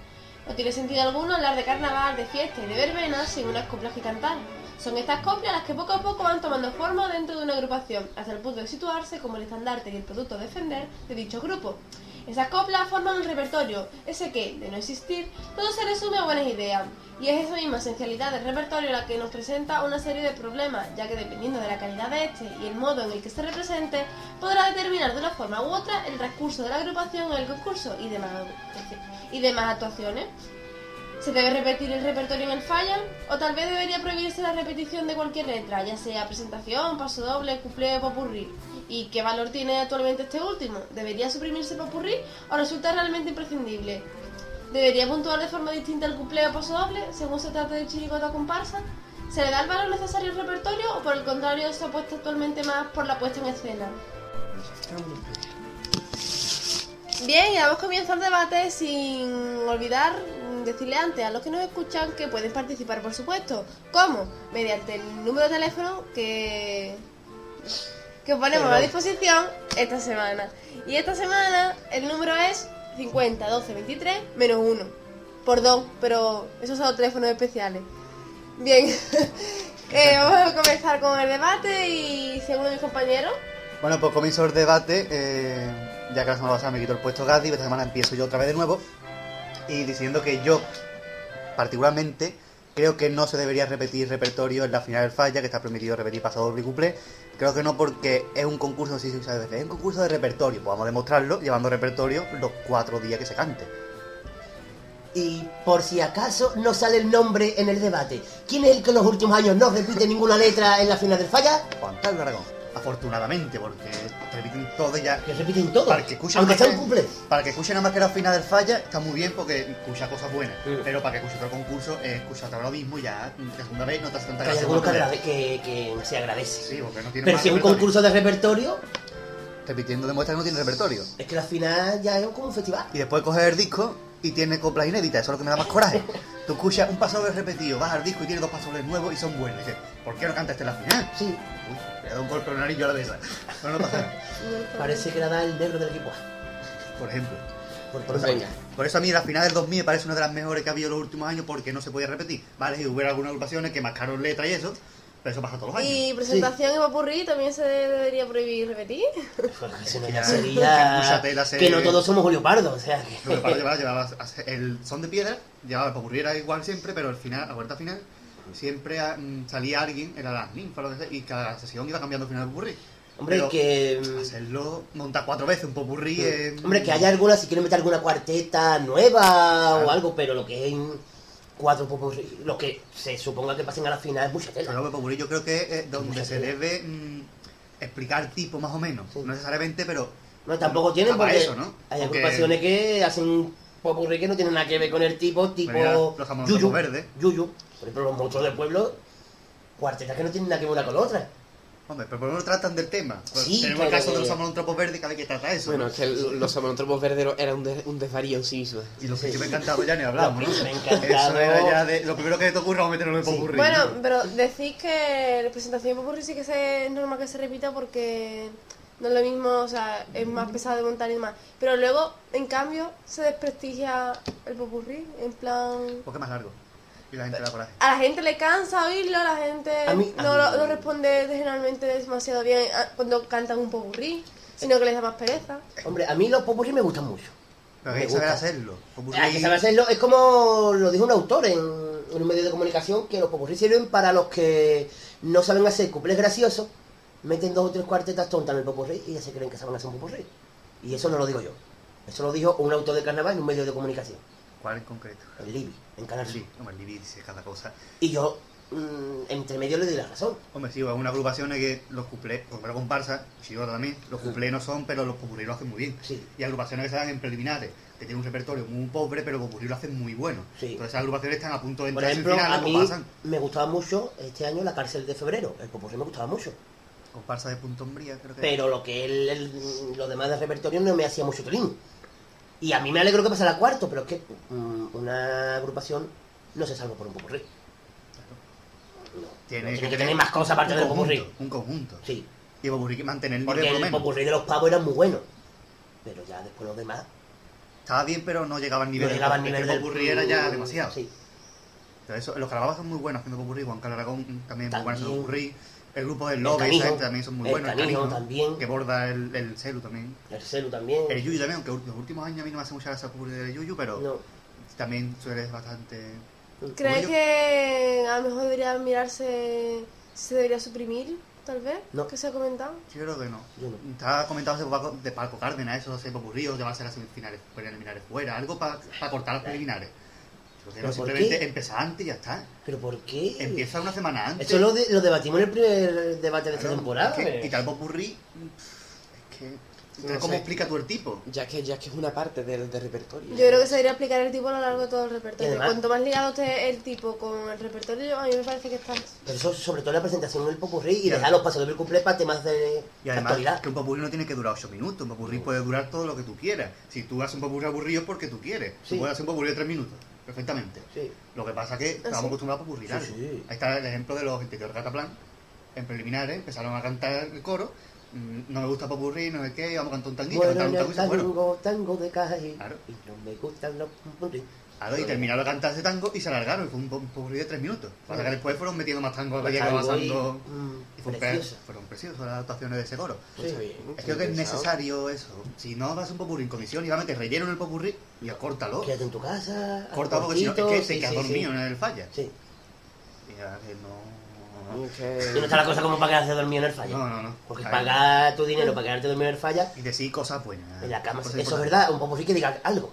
No tiene sentido alguno hablar de carnaval, de fiesta y de verbena sin unas coplas que cantar. Son estas coplas las que poco a poco van tomando forma dentro de una agrupación, hasta el punto de situarse como el estandarte y el producto a defender de dicho grupo. Esas coplas forman un repertorio, ese que, de no existir, todo se resume a buenas ideas. Y es esa misma esencialidad del repertorio la que nos presenta una serie de problemas, ya que dependiendo de la calidad de este y el modo en el que se represente, podrá determinar de una forma u otra el recurso de la agrupación en el concurso y demás, y demás actuaciones. ¿Se debe repetir el repertorio en el falla? ¿O tal vez debería prohibirse la repetición de cualquier letra, ya sea presentación, paso doble, cuplé o popurrí? ¿Y qué valor tiene actualmente este último? ¿Debería suprimirse popurrí o resulta realmente imprescindible? ¿Debería puntuar de forma distinta el cuplé o paso doble, según se trate de chirigota o comparsa? ¿Se le da el valor necesario al repertorio o por el contrario se apuesta actualmente más por la puesta en escena? Bien, y damos comienzo al debate sin olvidar decirle antes a los que nos escuchan que pueden participar, por supuesto. ¿Cómo? Mediante el número de teléfono que, que ponemos a disposición esta semana. Y esta semana el número es 50 12 23 menos 1. Por 2, pero esos son los teléfonos especiales. Bien, eh, vamos a comenzar con el debate y según mis compañeros. Bueno, pues comienzo el debate. eh, ya que la semana pasada me quitó el puesto Gadi, esta semana empiezo yo otra vez de nuevo. Y diciendo que yo, particularmente, creo que no se debería repetir repertorio en la final del falla, que está permitido repetir pasado doble y cuplé. Creo que no porque es un concurso, sí, sí, sabes, es un concurso de repertorio. Pues vamos a demostrarlo llevando repertorio los cuatro días que se cante. Y por si acaso no sale el nombre en el debate, ¿quién es el que en los últimos años no repite ninguna letra en la final del falla? Juan Carlos Aragón. Afortunadamente, porque repiten todo ya. Que repiten todo. Para que escuche Aunque nada sea un que- cumple. Para el que escuche nada más que la final del falla, está muy bien porque escucha cosas buenas. Mm. Pero para que escuche otro concurso, eh, escucha todo lo mismo y ya la segunda vez no te hace tanta Que hay gracia. algunos que, que, que se agradece. Sí, porque no tiene Pero si es un concurso de repertorio, Repitiendo demuestra que no tiene repertorio. es que la final ya es como un festival. Y después coges el disco y tiene coplas inéditas, eso es lo que me da más coraje. Tú escuchas un paso repetido, vas al disco y tienes dos pasos nuevos y son buenos. Y dices, ¿por qué no cantaste la final? Sí, Uy, le dado un golpe en la nariz yo a la de esa. No, no pasa nada. parece que la da el negro del equipo A. Por ejemplo. Por, por venga. Por eso a mí la final del 2000 me parece una de las mejores que ha habido en los últimos años porque no se podía repetir. Vale, y hubo algunas agrupaciones que marcaron letras y eso, pero eso pasa todos los años. Y presentación en Popurrí también se debería prohibir repetir. Porque si no Que ya sería que no todos somos Julio Pardo, o sea que... Llevaba, llevaba el son de piedra, llevaba el popurrí era igual siempre, pero al final, a la vuelta final, siempre mm, salía alguien, era las ninfas, lo que sea, y cada sesión iba cambiando el final del popurrí. Hombre, Pero que... Hacerlo, montar cuatro veces un popurrí es... Hombre, que haya alguna, si quieren meter alguna cuarteta nueva o algo, pero lo que es en cuatro popurrí, lo que se suponga que pasen a la final es mucha tela. popurrí yo creo que es eh, donde se debe mm, explicar tipo más o menos. Sí. No necesariamente, pero... No, tampoco tienen porque eso, ¿no? hay Porque- agrupaciones que hacen popurrí que no tienen nada que ver con el tipo, tipo Mira, los yuyu, verdes. yuyu. Por ejemplo, los monstruos del pueblo, cuartetas que no tienen nada que ver una con la otra. Hombre, pero por lo menos tratan del tema. Pues Sí, tenemos el caso de los amonotropos verdes que a ver que trata eso. Bueno, ¿no? es que el- los amonotropos verdes era un, de- un desvarío en sí mismo. Y lo que sí me encantado ya ni hablamos, Lo ¿no? me encantado- Eso era ya de... Lo primero que te ocurra, a meterlo en el Sí. popurrí. Bueno, ¿no? pero decís que la presentación de Popurrí sí que se- es normal que se repita porque no es lo mismo, o sea, es más pesado de montar y demás. Pero luego, en cambio, se desprestigia el Popurrí, en plan... Porque es más largo. Y la gente le da coraje. A la gente le cansa oírlo, la gente A mí- a no, mí- lo, no responde generalmente demasiado bien a- cuando cantan un popurrí, sino que les da más pereza. Hombre, a mí los popurrí me gustan mucho. Pero hay que saber hacerlo. Popurrí- Hay que saber hacerlo. Es como lo dijo un autor en, en un medio de comunicación, que los popurrí sirven para los que no saben hacer cuplés graciosos, meten dos o tres cuartetas tontas en el popurrí y ya se creen que saben hacer un popurrí. Y eso no lo digo yo. Eso lo dijo un autor de carnaval en un medio de comunicación, ¿Cuál en concreto? el Libby, en Canal Sur. Sí, hombre, el Libby dice cada cosa. Y yo, mm, entre medio le doy la razón. Hombre, sí, es una agrupación en que los cuplés, como la comparsa, Chivota también, los cuplés no son, pero los popurrí lo hacen muy bien. Sí. Y agrupaciones que se dan en preliminares, que tienen un repertorio muy pobre, pero popurrí lo hacen muy bueno. Sí. Entonces esas agrupaciones están a punto de Por entrar ejemplo, en final, a como mí pasan. me gustaba mucho este año la cárcel de febrero. El popurrí me gustaba mucho. Comparsa de Punto Umbría, creo que Pero lo que el, el- lo demás del repertorio no me hacía mucho tolín. Y a mí me alegro que pasara cuarto, pero es que mm, una agrupación no se salva por un popurrí. No, Tiene tiene que que tener más cosas aparte del popurrí. Un conjunto. Sí, Y el popurrí que mantener el nivel porque por lo el menos. popurrí de los pavos era muy bueno. Pero ya después los demás Estaba bien, pero no llegaba al nivel. no llegaban al nivel del del popurrí era ya demasiado. Sí. Pero eso, los carabajos son muy buenos haciendo popurrí, Juan Carlos Aragón mm, también muy bueno haciendo También. popurrí. El grupo del El Lobe, esa gente también son muy el buenos. Canijo también. Que borda el, el celu también. El celu también. El Yuyu también, aunque los últimos años a mí no me hace mucha gracia el popurrí del Yuyu, pero No. también suele ser bastante... ¿Crees que a lo mejor debería mirarse, se debería suprimir, tal vez? No. ¿Qué se ha comentado? Yo creo que no. Yo no. Estaba comentando de Paco, de Paco Cárdenas, eso de hacer popurrí o llevarse las semifinales, preliminares fuera, algo para cortar las preliminares. Creo ¿Pero simplemente empezar antes y ya está. ¿Pero por qué? Empieza una semana antes. Eso lo, de- lo debatimos en el primer debate de esta Claro, temporada. es que eh. quitar popurrí, es que... No ¿Cómo sé. explica tú el tipo? Ya que, ya que es una parte del, del repertorio. Yo creo que se debería aplicar el tipo a lo largo de todo el repertorio. Y además- Cuanto más ligado esté el tipo con el repertorio, a mí me parece que está... Pero eso sobre todo la presentación del popurrí y dejar los pasos del cumple para temas de Y además actualidad. que un popurrí no tiene que durar 8 minutos, un popurrí puede durar todo lo que tú quieras. Si tú haces un popurrí aburrido es porque tú quieres. Sí. Tú puedes hacer un popurrí de 3 minutos, perfectamente. Sí. Lo que pasa es que estamos sí? acostumbrados a Sí, sí. Ahí está el ejemplo de los interiores de Cataplan. En preliminares empezaron a cantar el coro. mm, No me gusta popurrí, no sé qué, vamos a cantar un tanguito, Bueno, cantar un tango tango, tango de calle. Claro. Y no me gustan los popurrí. Claro, y terminaron de cantar ese tango y se alargaron. y Fue un popurrí de 3 minutos. Pasa que después fueron metiendo más tangos a que iba pasando. mm, Y fue precioso. fueron preciosas las actuaciones de ese coro. Pues está bien, Es creo que es necesario eso. Si no vas a un popurrí en condición y a meter relleno en el popurrí, y acórtalo. Quédate en tu casa. Corta porque si no, es que te sí, quedas sí, dormido sí. en el falla. Sí. Y ya que no. Que- Y no está la cosa como para quedarse dormido en el falla. No, no, no. Porque A pagar tu dinero para quedarte dormido en el falla, Y decir cosas buenas. en la cama, eso es verdad, un popurrí que diga algo.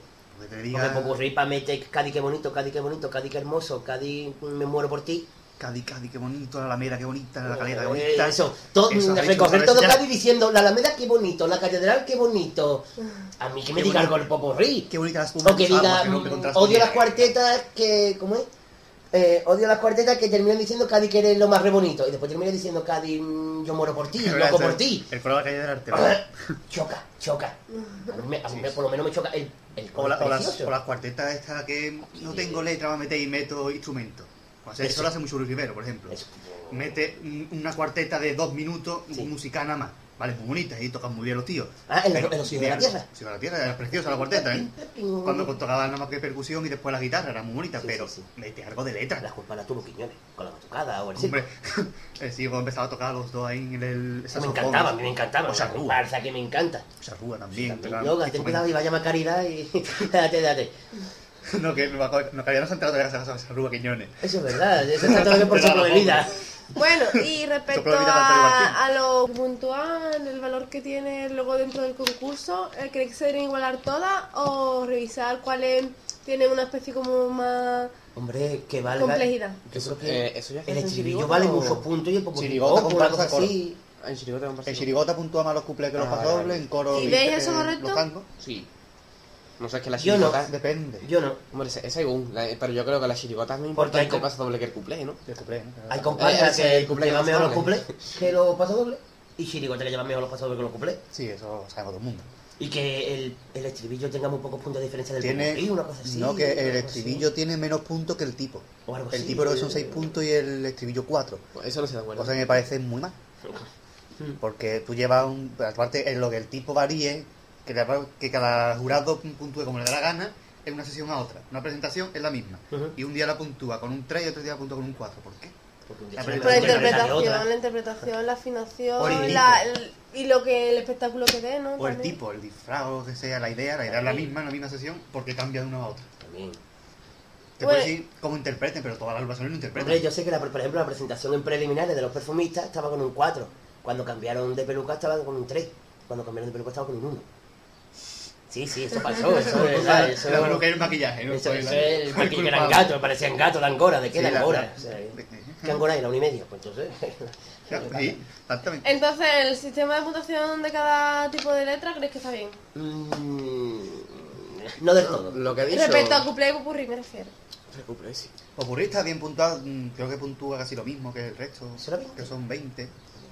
Que te Porque diga Popurrí para meter Cádiz qué bonito, Cádiz qué bonito, Cádiz qué hermoso, Cádiz me muero por ti. Cádiz, Cádiz, qué bonito, la Alameda, qué bonita, la caleta, qué Eh, bonita. Eso, todo, muchas todo. Cádiz diciendo la Alameda qué bonito, la catedral qué bonito. A mí que me Qué diga bonito. algo el Popurrí. Qué bonita la espuma O que de diga, que las odio las cuartetas que, ¿cómo es? Eh, odio las cuartetas que terminan diciendo Cádiz que eres lo más re bonito. Y después termina diciendo Cádiz, mm, yo muero por ti, loco por ti. El programa calle del arte. ¿verdad? choca, choca. A mí, me- a mí me- por lo menos me choca el, el O, la- o las, precioso. o las cuartetas estas que no tengo letra, va a meter y meto instrumentos. O sea, eso, Eso. lo hace mucho Luis Rivero, por ejemplo. Eso. Mete un- una cuarteta de dos minutos, Sí. música nada más. Vale, muy bonita, y tocan muy bien los tíos. Ah, en, la- Pero, en los hijos de la tierra. Los hijos de la tierra, era preciosa la cuarteta, ¿eh? Cuando tocaban nada más que percusión y después la guitarra, era muy bonita, Sí, pero sí, sí. mete algo de letra. La culpa la tuvo Quiñones, con la batucada o el circo. Hombre, el ciego empezaba a tocar los dos ahí en el. Me encantaba, a mí me encantaba. O sea, comparsa que me encanta. Charrúa también. También, tocaban Yoga, ten cuidado y vaya a caridad y date, date. No, que no, ya no se ha enterado de que se Charrúa Quiñones. Eso es verdad, eso está todo bien por su la vida. Bueno, y respecto a, a lo puntual, el valor que tiene luego dentro del concurso, eh, ¿creéis que se deben igualar todas o revisar cuáles tienen una especie como más Hombre, que valga. complejidad? Yo Eso, creo que eh, eso ya el estribillo vale o- muchos puntos y el popurrí Chirigota poco, con una panza cosa coro. así. En chirigota En Chirigota puntúa más los cuplés que los Ah, vale, pasobles, vale. en coro. ¿Y y- veis eso correcto? Los tangos. Sí. No sé, es que la Yo no. chirigota... Depende. Yo no. Hombre, es es según, la- pero yo creo que la chirigota es más Porque hay importante el com- paso doble que el cuplé, ¿no? Cuplé, ¿no? Hay Eh, comparsas ese, que el cuplé llevan no mejor los cuplés que los pasodobles y chirigota que llevan mejor los pasodobles que los cuplés. Sí, eso sabe todo el mundo. Y que el, el estribillo tenga muy pocos puntos de diferencia del Tiene, una cosa así. no, que el estribillo tiene menos puntos que el tipo. O algo El así, tipo creo que son eh. 6 puntos y el estribillo 4. Pues eso no se da cuenta. Cosa que me parece muy mal. Mm. Porque tú llevas un. Aparte, en lo que el tipo varíe, que, la- que cada jurado puntúe como le da la gana, en una sesión a otra. Una presentación es la misma. Y un día la puntúa con un 3 y otro día la puntúa con un 4. ¿Por qué? Porque un La Por la interpreta de interpretación, la interpretación, la afinación, la, el- y lo que el espectáculo que dé, ¿no? O el tipo, el disfraz o lo que sea, la idea, la idea es la misma en la misma sesión, porque cambia de una a otra. También. Te Bueno. puedes decir cómo interpreten, pero todas las agrupaciones no interpretan. Hombre, yo sé que, la, por ejemplo, la presentación en preliminares de los perfumistas estaba con un 4. Cuando cambiaron de peluca estaba con un 3. Cuando cambiaron de peluca estaba con un 1. Sí, sí, eso pasó. Eso es verdad. Eso, la peluca y el maquillaje, ¿no? eso, eso el el maquillaje, eran gatos, parecían gatos de Angora. ¿De qué Sí, de la- Angora? la- O sea, ¿Qué Angora era? ¿Un y medio? Pues entonces... Sí, exactamente. Entonces, el sistema de puntuación de cada tipo de letra, ¿crees que está bien? Mm, no del todo. Lo que dicho... Respecto a cuplé y popurrí, me refiero. El cuplé, sí. Popurrí está bien puntuado, mm, creo que puntúa casi lo mismo que el resto, ¿Será 20? que son 20.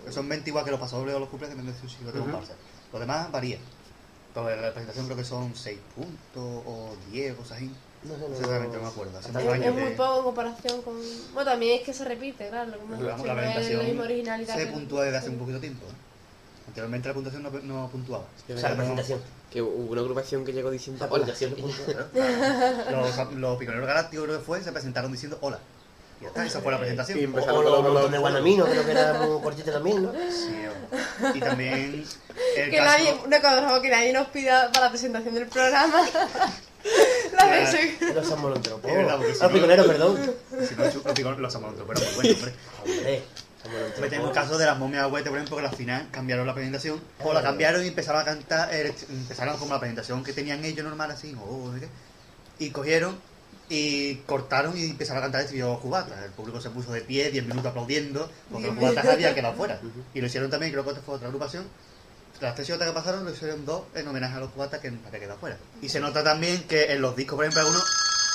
Que son 20 igual que los pasodobles o los cuplés, depende de comparsa. Lo demás varía. Entonces, la presentación creo que son 6 puntos o 10, cosas así. No sé, no- Sinceramente no me acuerdo. Hace Es, años es muy poco en comparación con... Bueno, también es que se repite, claro. Como La, la presentación la misma originalidad. se puntúa desde hace un poquito tiempo. ¿eh? Anteriormente la puntuación no, no puntuaba. O sea, la presentación. Que hubo una agrupación que llegó diciendo... La Hola. de. Los, los piconeros galácticos creo que fue, se presentaron diciendo hola. Y ya está, esa fue la presentación. Y O empezaron o con montones de Guanamino, creo que era muy cortito también, ¿no? Sí, hombre. y también el Que caso... nadie, favor, que nadie nos pida para la presentación del programa. la de Los amolonteros. Es verdad, porque si Los no- piconeros, perdón. Si no, los piconeros los pero muy bueno, hombre. Hombre, Me tengo el caso de las momias agüete, por ejemplo, que al final cambiaron la presentación, o la cambiaron y empezaron a cantar, eh, empezaron como la presentación que tenían ellos normal, así, o no sé qué, y cogieron y cortaron y empezaron a cantar el trío cubata. El público se puso de pie, 10 minutos aplaudiendo, porque los cubatas habían quedado fuera. Y lo hicieron también, creo que fue otra agrupación. Las tres que pasaron lo hicieron dos en homenaje a los cubatas que habían quedado fuera. Y se nota también que en los discos, por ejemplo, hay algunos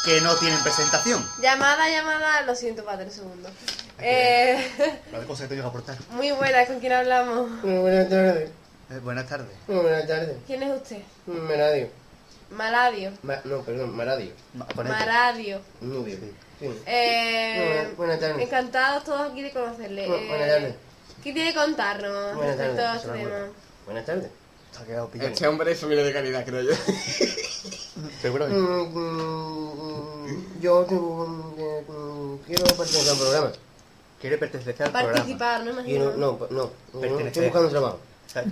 que no tienen presentación. Llamada, llamada, lo siento, para tres segundos. Eh, La que tengo que aportar. muy buena, ¿con quién hablamos? Buenas tardes. Eh, buenas tardes. Buenas tardes. ¿Quién es usted? Maradio. Maladio. Ma- no, perdón, Maradio. Ma- ponete. Maradio. Nubio. Sí. Eh, Buenas- buenas tardes. encantados todos aquí de conocerle. Bu- Eh, buenas tardes. ¿Qué tiene que contarnos Buenas respecto a tardes. este tema? buenas. Buenas tardes. Se ha quedado pillado. Este hombre es familia de calidad, creo yo. Seguramente. Mm, mm, Yo tengo, mm, quiero pertenecer al programa. Quiere pertenecer al programa. Participar, ¿no? Imagino. Quiero, no, no, no, Pertenecer. estoy buscando trabajo.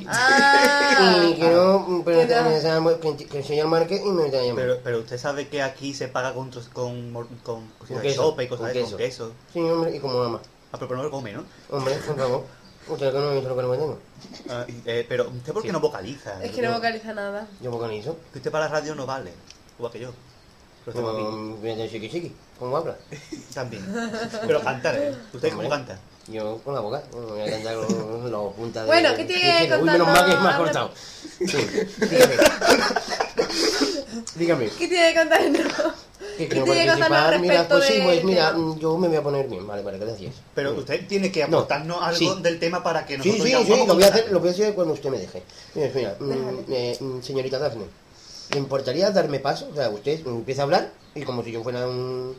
Ah, Y quiero pertenecer Mira. al que, que el señor Márquez y me llama. Pero, pero usted sabe que aquí se paga con, con, con queso, sopa y cosas con de queso. con queso. Sí, hombre, y como mamá. Ah, pero no lo come, ¿no? Hombre, por favor. Usted que no me dice lo que no me tengo. Ah, eh, pero usted por qué Sí. no vocaliza. es que no vocaliza nada. Yo vocalizo. Que usted para la radio no vale. Igual que yo. Pero. Como, mira, chiqui chiqui, ¿cómo habla? También. Pero cantar, ¿eh? ¿Usted cómo canta? Yo con la boca, bueno, voy a cantar con la punta de... Bueno, ¿qué tiene Sí, sí, que Uy, menos mal que es más cortado. Sí, dígame. dígame. ¿Qué tiene que contarnos? ¿Qué ¿Qué quiero tiene que contarnos participar? Mira, respecto pues sí, pues mira, yo me voy a poner bien, vale, vale, gracias. Pero usted tiene que No, aportarnos algo sí. del tema para que Sí, nosotros sí, sí, podamos lo voy a contar. hacer, lo voy a hacer cuando usted me deje. Mira, mira, mm, eh, señorita Dafne, ¿le importaría darme paso? O sea, usted empieza a hablar y como si yo fuera un...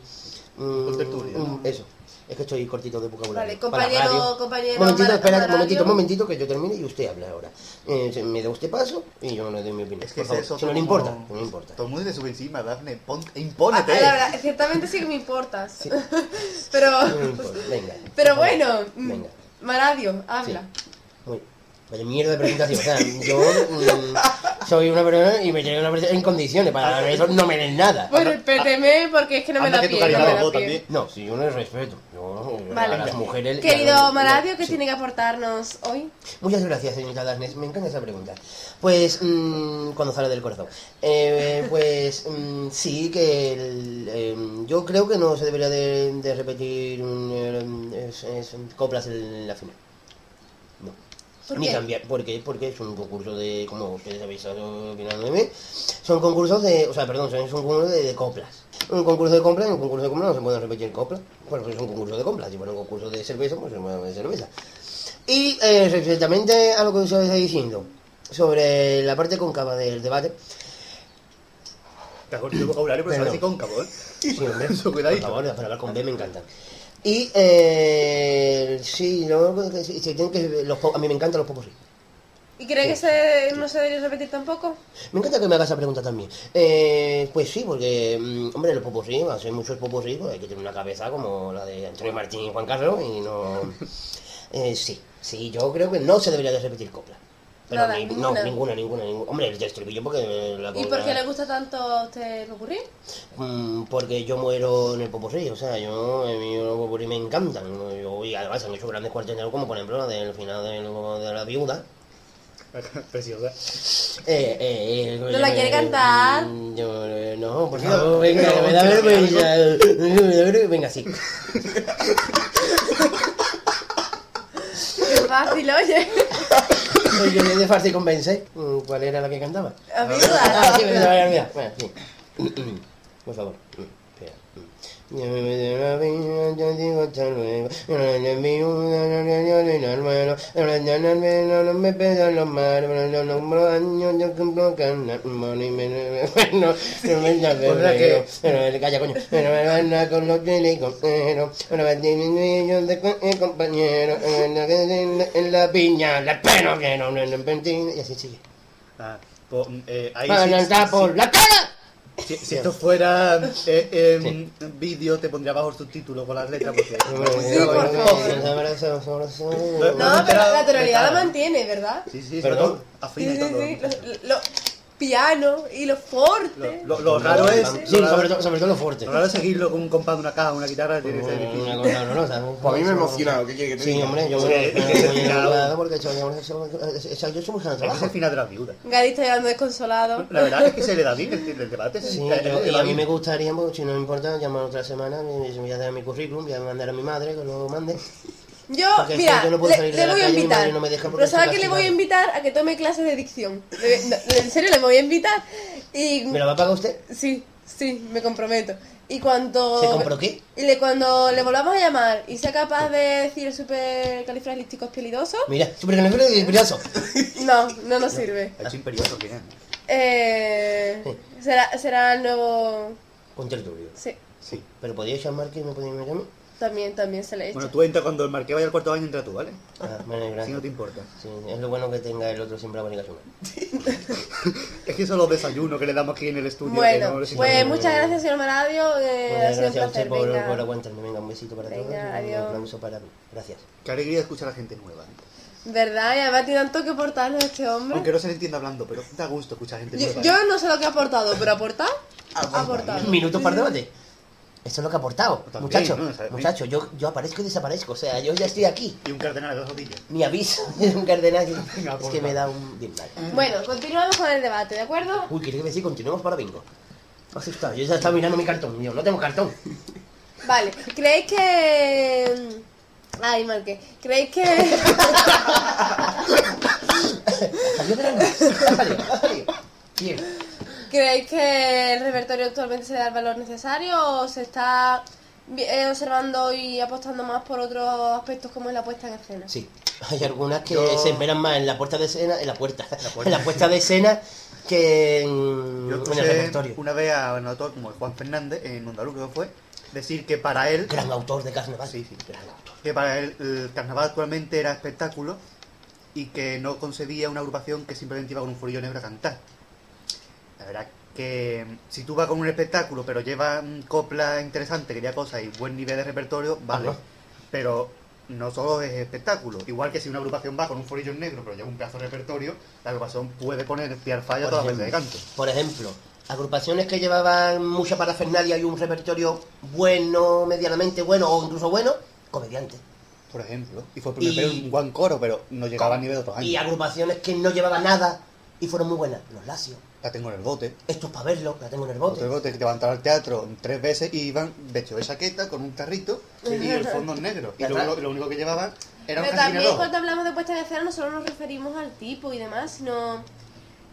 un- Un tertulio, ¿no? Eso, es que estoy cortito de vocabulario. Vale, Para compañero- radio. compañero Momentito, espera, un momentito, un momentito que yo termine y usted habla ahora. Eh, me da usted paso y yo le doy mi opinión. Es que por favor. es eso si no le importa, no le importa. Todo el mundo se sube encima, Dafne. Pon, Ah, la verdad, ciertamente sí que me importas. Sí. pero, No me importa, venga. pero bueno, Venga. Maradio, habla. Muy. Vaya mierda de presentación. O sea, yo mm, soy una persona y me llevo una presentación en condiciones. Para eso no me den nada. Pues respéteme porque es que no me Anda da que tu pie. No me pie. también. No, si yo no respeto. Yo Vale. a las mujeres. Querido la- la- Maradio, ¿qué sí. tiene que aportarnos hoy? Muchas gracias, señorita Darnes. Me encanta esa pregunta. Pues, mm, cuando sale del corazón. Eh, pues, mm, sí, que el, em, yo creo que no se debería de, de repetir mm, es- es- coplas en la final. ¿Por Ni qué? cambiar, ¿por qué? Porque es un concurso de, como ustedes habéis estado opinando de mí, son concursos de, o sea, perdón, son, son concursos de, de coplas. Un concurso de compras, en un concurso de compras no se pueden repetir coplas, bueno, es un concurso de compras, si fuera un concurso de cerveza, pues es un de cerveza. Y eh, respectamente a lo que usted está diciendo, sobre la parte cóncava del debate, Te has cortado el vocabulario, pero Perdón. sabes si cóncavo, ¿eh? Sí, hombre. Eso, Por cuidadito. favor, para hablar con B me encantan. Y, eh, sí, que sí, sí, tienen que, los, a mí me encantan los popos ¿Y cree que se, no se debería repetir tampoco? Me encanta que me hagas esa pregunta también. Eh, pues sí, porque, mm, hombre, los popurrí, va a ser muchos popurrí, pues hay que tener una cabeza como la de Antonio Martín y Juan Carlos y no... Eh, sí, sí, yo creo que no se debería de repetir copla. Pero Nada, ni- ninguna. no, ninguna, ninguna, ninguna. Hombre, el estribillo porque la ¿Y por qué le gusta tanto a usted? Mm, porque yo muero en el popurrí, o sea, yo, a mí los popurrí me encantan. Yo, y además han hecho grandes cuartetos como por ejemplo la del final de, de la viuda. Preciosa. Eh, eh, eh, ¿No la quiere cantar? mm, Yo, eh, no, por favor, venga, que me da vergüenza. Me da vergüenza. Venga, sí. Qué fácil, oye. Yo de fácil convence. Mm, ¿Cuál era la que cantaba? A mí Ah, sí, me. Bueno, sí. Por favor. Mm, Espera. Mm. Ya me. No no. No no me pedan los mares. No cumplo años, yo cumplo canas. Money, me bueno, no me da que- Pero calla, coño. Pero me van con los chiliconeros. Una vez tiene niños de co- compañeros. En la, en la piña, la pena que no, no, no, no, y así sigue. Ah, eh, ahí sí- por la cara. Si, si esto fuera eh, eh, vídeo, te pondría bajo subtítulos con las letras. Porque, No, pero la tonalidad la mantiene, ¿verdad? Sí, sí, Perdón. Afina Sí, y sí, todo. sí. Lo, lo- piano y lo forte. Lo, lo raro es. Sí, lo raro- sobre todo, sobre todo lo fuerte. Lo raro es seguirlo con un compás de una caja, una guitarra, tiene que ser Una difícil. cosa horrorosa. Pues a mí me ha emocionado, ¿qué quiere que te Sí, diga? hombre, yo Sí, me es que- he emocionado porque yo yo soy muy Es trabajo. el final de la viuda. Gadi está llegando desconsolado. La verdad es que se le da bien el, el debate. Sí, yo- y a mí me gustaría, pues, si no me importa, llamar otra semana, me me voy a dar mi currículum, voy a mandar a mi madre que lo mande. Yo, Porque es mira, yo no puedo le, salir de le la voy a invitar. no me deja porque Pero ¿sabes que le voy a invitar? A que tome clases de dicción. No, en serio, le voy a invitar. Y... ¿Me lo va a pagar usted? Sí, sí, me comprometo. Y cuando... ¿Se compró qué? Y le, cuando le volvamos a llamar y sea capaz de decir super califragilísticos pielidosos, Mira, súper califragilístico no, no nos sirve. Hecho imperioso, ¿quién es? Eh, será, será el nuevo... Un tertulio. Sí, Sí. Pero podía llamar que me podía llamar. También, también se le echa. Bueno, tú entra cuando el marqués vaya al cuarto año, entra tú, ¿vale? Ah, vale, Si gracias. no te importa. Sí, es lo bueno que tenga el otro siempre abanico Es que eso los desayunos que le damos aquí en el estudio. Bueno, no pues muchas gracias, señor Maradio. Eh, ha sido un Gracias a placer. usted por, Venga. por aguantarme. Venga, un besito para Venga, todos. y Un adiós. aplauso para mí. Gracias. Qué alegría escuchar a gente nueva. ¿eh? ¿Verdad? Y además tiene tanto que aportarnos este hombre. Aunque no se le entienda hablando, pero da gusto escuchar gente Yo, nueva. yo no sé lo que ha aportado, pero aportar, ha aportado. Minutos para debate. Esto es lo que ha aportado. También, Muchacho, ¿no? O sea, muchacho, yo, yo aparezco y desaparezco. O sea, yo ya estoy aquí. Y un cardenal de dos rodillas. Ni aviso. Es un cardenal. Venga, es que me da un... bien mal. Bueno, continuamos con el debate, ¿de acuerdo? Uy, quiere decir continuemos para bingo. Asustado. Yo ya estaba mirando mi cartón. Yo no tengo cartón. Vale, ¿creéis que... Ay, Marque, ¿creéis que... Salió ha salido. Bien. ¿Creéis que el repertorio actualmente se da el valor necesario o se está eh, observando y apostando más por otros aspectos como es la puesta en escena? Sí. Hay algunas que Yo- se esperan más en la puerta de escena, en la puerta, en la puesta de escena que en, Yo en el repertorio. una vez a un autor como el Juan Fernández en Ondalú, creo que fue, decir que para él, Gran autor de carnaval. Sí, sí. Gran autor. que para él el carnaval actualmente era espectáculo y que no concebía una agrupación que simplemente iba con un furillo negro a cantar. La verdad que mm, si tú vas con un espectáculo pero llevas mm, copla interesante, quería cosas y buen nivel de repertorio, vale. Ajá. Pero no solo es espectáculo. Igual que si una agrupación va con un furillo negro pero lleva un pedazo de repertorio, la agrupación puede poner piar falla todas las veces de canto. por ejemplo, agrupaciones que llevaban mucha parafernalia y un repertorio bueno, medianamente bueno o incluso bueno, comediantes. Por ejemplo. Y fue el primer Y- pelo un buen coro, pero no llegaba al nivel de otros años. Y agrupaciones que no llevaban nada y fueron muy buenas. Los Lacios. La tengo en el bote. Esto es para verlo, la tengo en el bote. Otro bote que te levantaron al teatro tres veces y iban vestidos de chaqueta con un carrito y el fondo en negro. Y Ya lo, único que llevaban era un Pero también cuando hablamos de puesta en escena no solo nos referimos al tipo y demás, sino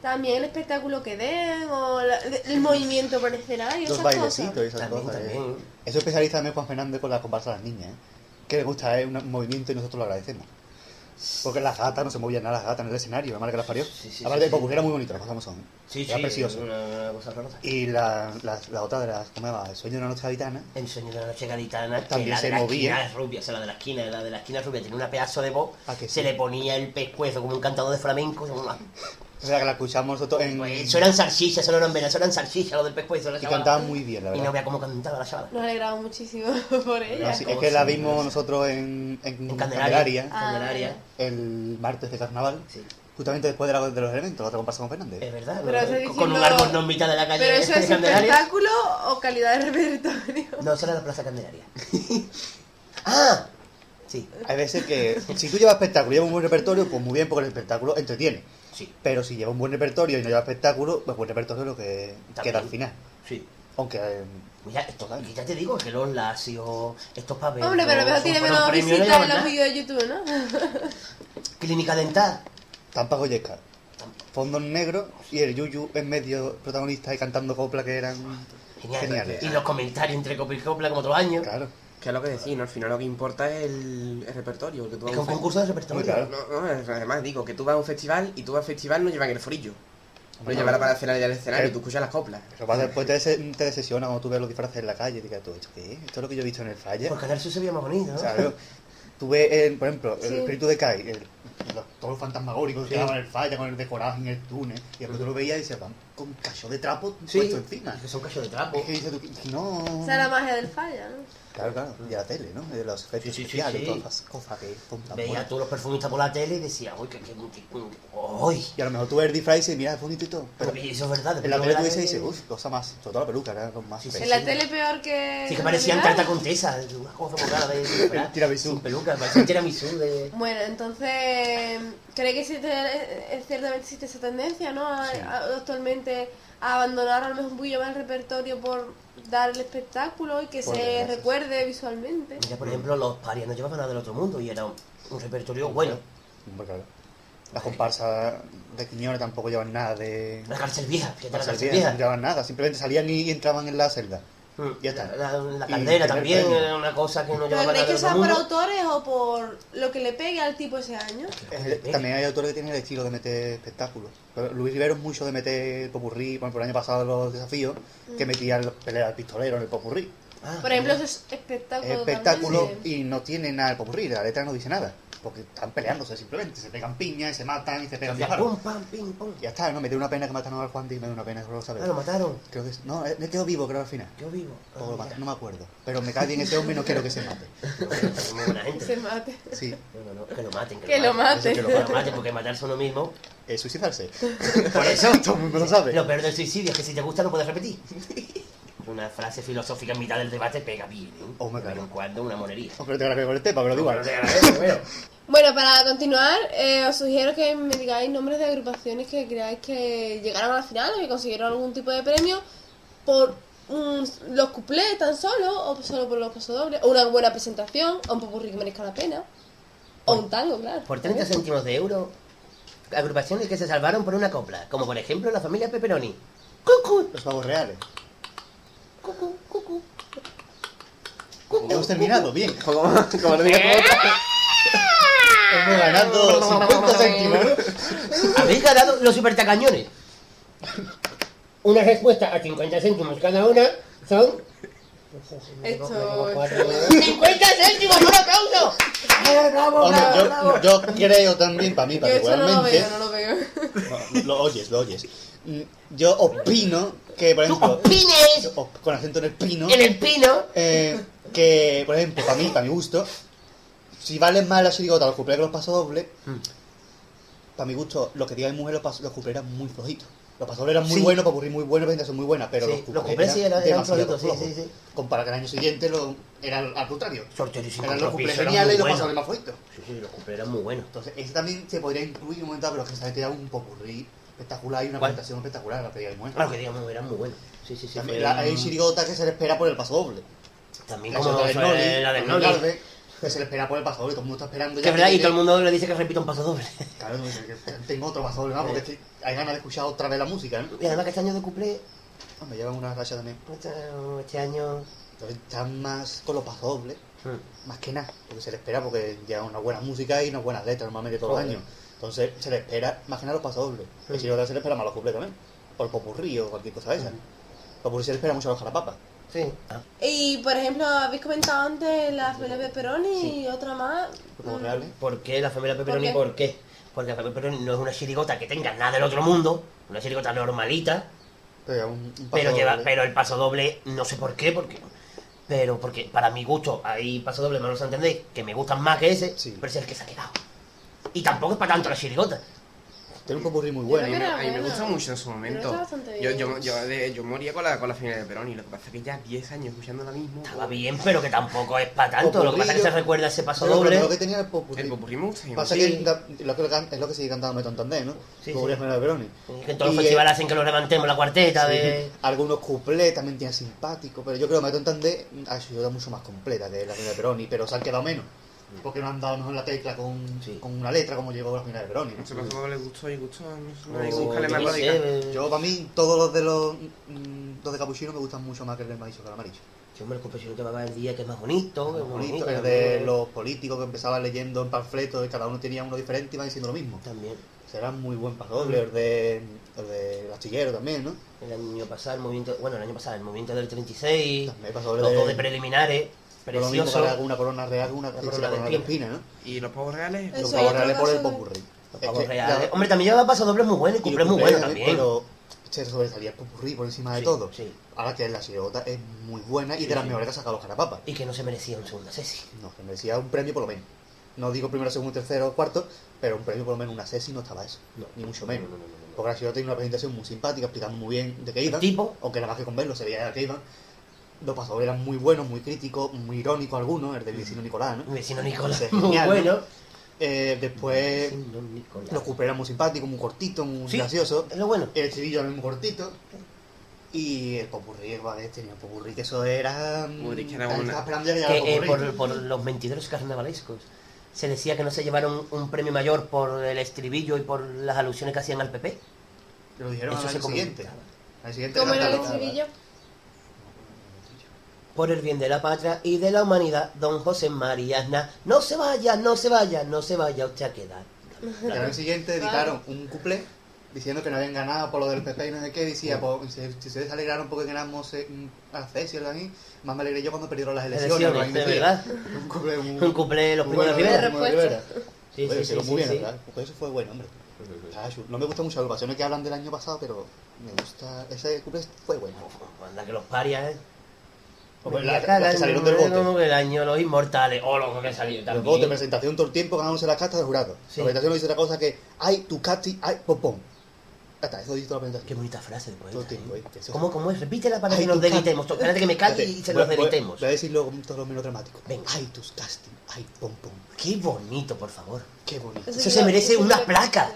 también el espectáculo que den o la- el movimiento por el escenario, Los esas bailecitos y esas También, cosas. eh. Eso especializa también Juan Fernández con la comparsa de las niñas, ¿eh? Que le gusta, es un movimiento y nosotros lo agradecemos. Porque las gatas no se movían nada, las gatas en el escenario, la marca que las parió. Sí, sí, Aparte, sí, sí. era muy bonito, las como son. Sí, era precioso. Una, una cosa. Y la, la, la otra de las, ¿cómo se llama? El sueño de una noche gaditana. El sueño de la noche gaditana, que También la se de la movía. esquina es rubia, o sea, la de la esquina, la de la esquina es rubia, tenía una pedazo de voz, ¿A que sí? se le ponía el pescuezo como un cantador de flamenco, una- O sea, que la escuchamos nosotros en... Pues eso eran salchichas, eso no eran venas, eso eran salchichas, lo del pescuezo, la Y chavala. cantaban muy bien, la Y verdad. no vea cómo cantaba la chavala. Nos alegramos muchísimo por ella. No, sí, es que la vimos nosotros en, en, En Candelaria, Candelaria. Ah, Candelaria. el martes de carnaval, Sí. justamente después de, la- de los eventos, la otra comparsa con Fernández. Es verdad, con un árbol no en mitad de la calle Pero eso de es Candelaria. espectáculo o calidad de repertorio. No, eso era la Plaza Candelaria. ¡Ah! Sí, Hay veces que si tú llevas espectáculo y llevas un buen repertorio, pues muy bien, porque el espectáculo entretiene. Sí, Pero si llevas un buen repertorio y no llevas espectáculo, pues buen repertorio es lo que También. queda al final. sí. Aunque eh, Mira, esto, ya te digo que los lacios, estos papeles. Hombre, pero a lo mejor tiene menos visitas en los vídeos de YouTube, ¿no? Clínica dental. tampoco yesca. Fondo en negro y el Yuyu en medio protagonista y cantando copla que eran Genial. geniales. Y los comentarios entre copla y copla como otros años. Claro. Que es lo que decís, ¿no? Al final lo que importa es el, el repertorio. Que tú vas Es a un concurso de repertorio. Claro. No, no, además digo que tú vas a un festival y tú vas al festival no llevan el forillo. No llevan la parafernalia del escenario, Eh. tú escuchas las coplas. Pero pasa después te, des- te cuando tú ves los disfraces en la calle y digas, ¿tú esto qué es? Esto es lo que yo he visto en el Falla. Por Canal Sur se veía más bonito, ¿no? Claro. Tú ves, el- por ejemplo, el Sí. espíritu de Kai, el, los- todos los fantasmagóricos que Sí. daban el falla con el decorado en el túnel, y después tú lo veías y dices, van con cacho de trapo Sí. puesto encima. Que son cachos de trapo. Es que dices tú, no. Esa es la magia del falla, ¿no? Claro, claro, y la tele, ¿no? De los efectos Sí, sí, especiales, sí. todas las cosas que Veía a todos los perfumistas por la tele y decía, uy, que, que- uy. Y a lo mejor tú ves el disfraz y dices, mira, es bonito y todo. Pero eso es verdad. en la tele tú ves dices dices, uff, cosa más, sobre todo la peluca, era con más. En la tele peor que... Sí, que parecían tarta contesa, una cosa muy rara de... El tiramisú. Sin peluca, parecían tiramisú de... Bueno, entonces, ¿cree que existe, ciertamente existe esa tendencia, ¿no? A- Sí. a- abandonar a lo mejor un poquillo más el repertorio por dar el espectáculo y que Por se desgracia. recuerde visualmente. Mira, por ejemplo, los parias no llevaban nada del otro mundo y era un, un repertorio bueno. Hombre, claro. Las comparsas de Quiñones tampoco llevan nada de... La cárcel vieja, fíjate la Las cárcel no vieja. llevaban nada, simplemente salían y entraban en la celda. Mm, Ya está. La, la caldera también premio. era una cosa que no ¿Pero llevaba creéis nada que sea por autores o por lo que le pegue al tipo ese año? También hay autores que tienen el estilo de meter espectáculos. Pero Luis Rivero es mucho de meter popurrí, por ejemplo, el año pasado los desafíos, que metían los peleas al pistolero en el popurrí. Ah, Por ejemplo, eso es espectáculo. Es espectáculo también. y no tiene nada el popurrí, la letra no dice nada. Porque están peleándose simplemente, se pegan piñas y se matan y se pegan Ya, pum, pam, pim, pum. Y ya está, ¿no? Me dio una pena que mataron al Juan y me dio una pena, lo sabes. Ah, lo mataron. Creo que es- no, eh, me quedo vivo creo al final. Yo vivo. Ah, O lo mataron, no me acuerdo. Pero me cae bien ese hombre y no quiero que se mate. Es muy buena Se gente. mate. Sí, No, no, no, que lo maten. Que lo que lo Que lo maten, porque matarse uno mismo. es suicidarse. Por eso, Todo el mundo lo sabe. lo peor del suicidio es que si te gusta no puedes repetir. Una frase filosófica en mitad del debate pega bien. ¿eh? Hombre, De vez claro. en cuando una monería. Nada que ver con el tema, pero te agradezco, pero- Bueno, para continuar, eh, os sugiero que me digáis nombres de agrupaciones que creáis que llegaron a la final o que consiguieron algún tipo de premio por mm, los cuplés tan solo, o solo por los pasodobles, o una buena presentación, o un popurrí que merezca la pena, o un tango, claro. Por 30 céntimos de euro, agrupaciones que se salvaron por una copla, como por ejemplo la familia Pepperoni. ¡Cucu! Los pavos reales. ¡Cucu! ¡Cucu! Hemos terminado, bien. Como, digas Hemos ganado 50 céntimos. Habéis ganado los supertacañones. Una respuesta a 50 céntimos cada una son... Esto... ¡50 céntimos! ¡Un aplauso! ¡Eh, bravo, Hombre, bravo, yo, bravo! yo creo también, para mí Yo eso no lo particularmente, veo, no lo veo. Lo oyes, lo oyes. Mm, Yo opino que, por ¡Tú ejemplo, opines! con acento en el pino, En el pino. eh, que, por ejemplo, para mí, para mi gusto, si valen más las chirigotas los cuplés que los pasodobles, Mm. para mi gusto, lo que diga mi mujer, los, pas- los eran muy flojitos. Los pasodobles eran muy Sí. buenos, para muy buenos, presentación muy buena, pero Sí, los los sí eran- eran demasiado flojitos, sí, sí, sí. Comparado que el año siguiente lo, era al, contrario. Sorterísimo. Eran los eran geniales y los pasodobles más flojitos. Sí, sí, los cuplés eran muy buenos. Entonces, ese también se podría incluir en un momento, pero es que se tirado un popurrí espectacular y una ¿Cuál? presentación espectacular, la que diga mi mujer. Claro que digamos, eran muy buenos. Sí, sí, sí. También la- un- hay chirigotas que se le espera por el paso doble. También La como chirigota la del Noli. Que se le espera por el paso doble, todo el mundo está esperando Que es verdad, que y todo el mundo le dice que repita un paso doble. Claro, tengo otro paso doble más, porque hay ganas de escuchar otra vez la música, ¿no? Y además que este año de cuplé, Me llevan una racha también. este, este año... Entonces están más con los pasos dobles, hmm, más que nada, porque se le espera porque lleva una buena música y unas buenas letras normalmente todos los años. Entonces se le espera más que nada los pasos dobles. Y si no se le espera más los cuplés también. O el popurrí o cualquier cosa de esa. El popurrí se le espera mucho a los jalapapas. Sí. Ah, Y por ejemplo, habéis comentado antes la familia Pepperoni Sí. y otra más. ¿Por qué la familia Pepperoni? ¿Por ¿Por qué? Porque la familia Pepperoni no es una chirigota que tenga nada del otro mundo, una chirigota normalita, Pero, un, un paso pero lleva, pero el paso doble, no sé por qué, porque pero porque para mi gusto hay paso doble, lo entendéis, que me gustan más que ese, Sí. pero es el que se ha quedado. Y tampoco es para tanto la chirigota. Tiene un popurrí muy bueno. era A mí me buena. gustó mucho en su momento. Yo, bien. yo, yo, de- yo moría con la, con la final de Perón y lo que pasa es que ya 10 años escuchando la misma. Estaba bien, pero que tampoco es para tanto. Lo que pasa es que se recuerda ese paso Pero doble. Lo que tenía el popurrí. El popurrí me gusta. Pasa Sí. que da- lo que can- es lo que sigue cantando Meton Tandé, ¿no? Sí, Popurrí sí. General de Veroni. Que en todos los Y, festivales eh, hacen que lo levantemos la cuarteta sí, de. Algunos cuplés también tienen simpático, pero yo creo que Meton Tandé ha sido mucho más completa que la final de Veroni, pero se han quedado menos. Porque no han dado mejor la tecla con, Sí. con una letra como llegó la final de Veroni. ¿no? Ese paso le gustó y gustó. No, no hay que O, buscarle yo sé, Yo, para mí, todos los de los, mm, los de Capuchino me gustan mucho más que el del maíz o que el amarillo. Sí, hombre, el que va a el día que es más bonito, que es Bonito, bonito. el de los políticos que empezaban leyendo en panfletos y cada uno tenía uno diferente y iban diciendo lo mismo. También. Será muy buen pasodoble, el de, el de Astillero también, ¿no? El año pasado, el movimiento. Bueno, el año pasado, el movimiento del 36. También pasodoble Los dos de preliminares. No lo mismo Precioso. para una corona real, una, corona la de corona de espina. ¿no? Y los pavos reales. Eso Los pavos reales por el popurrí. Los pavos reales. ya- Hombre, también lleva pasos dobles muy buenos y cumple muy bueno también. Pero se sobresalía el popurrí por encima de Sí, todo. sí. Ahora que la chirigota es muy buena y Sí, de las sí. mejores que ha sacado los carapapas. Y que no se merecía un segunda sesi. No, que merecía un premio por lo menos. No digo primero, segundo, tercero, cuarto, pero un premio por lo menos una sesi no estaba eso. No. Ni mucho menos. No, no, no, no, no. Porque la chirigota tiene una presentación muy simpática, explicando muy bien de qué iban. tipo. Aunque nada más que con verlo se veía de qué iban. Los pasadores eran muy buenos, muy críticos, muy irónicos algunos, el del vecino Nicolás, ¿no? Mi vecino Nicolás, muy genial, ¿no? bueno. Eh, después, Vecino Nicolás. los cuplés eran muy simpáticos, muy cortitos, muy Sí. graciosos. Es lo bueno. El estribillo también muy cortito. Y el popurrí, el Guadés tenía un popurrí, que eso era... mm, Popurrí que era una- esperando ya que llegara el Que eh, por, por los mentideros carnavalescos se decía que no se llevaron un premio mayor por el estribillo y por las alusiones que hacían al PP. Lo dijeron Eso al año siguiente. Al siguiente ¿Cómo era el estribillo? Por el bien de la patria y de la humanidad, don José María Aznar, no se vaya, no se vaya, no se vaya usted a quedar. Y al año siguiente dedicaron un cuplé diciendo que no habían ganado por lo del PP y no sé qué. Decía, pues, si, ustedes se alegraron porque ganamos a la CES y así, más me alegré yo cuando perdieron las elecciones. Así de verdad. Un muy... Un cuplé los de Rivera. Sí, Oye, sí, sí, muy sí, bien, sí. ¿verdad? Pues eso fue bueno, hombre. No me gustan mucho las agrupaciones que hablan del año pasado, pero me gusta. Ese cuplé fue bueno. Anda que los parias, ¿eh? Pues la- las que salieron del bote. no, El año los inmortales. Oh, loco que salió Los también. votos de presentación todo el tiempo ganándose las cartas del jurado. Sí. La presentación no dice otra cosa que ay, tu cati, ay, popón. Ya está, eso dice toda la presentación. Qué bonita frase de poeta. Todo el tiempo, ¿eh? ¿eh? ¿Cómo, ¿Cómo es? Repítela para Ay, que nos delitemos. Espérate que me calle y se nos delitemos. Voy a decirlo con todo lo menos dramático. Venga. Ay, tus casting, ay, pom pom. Qué bonito, por favor. Qué Qué bonito. Eso se merece eso una placa.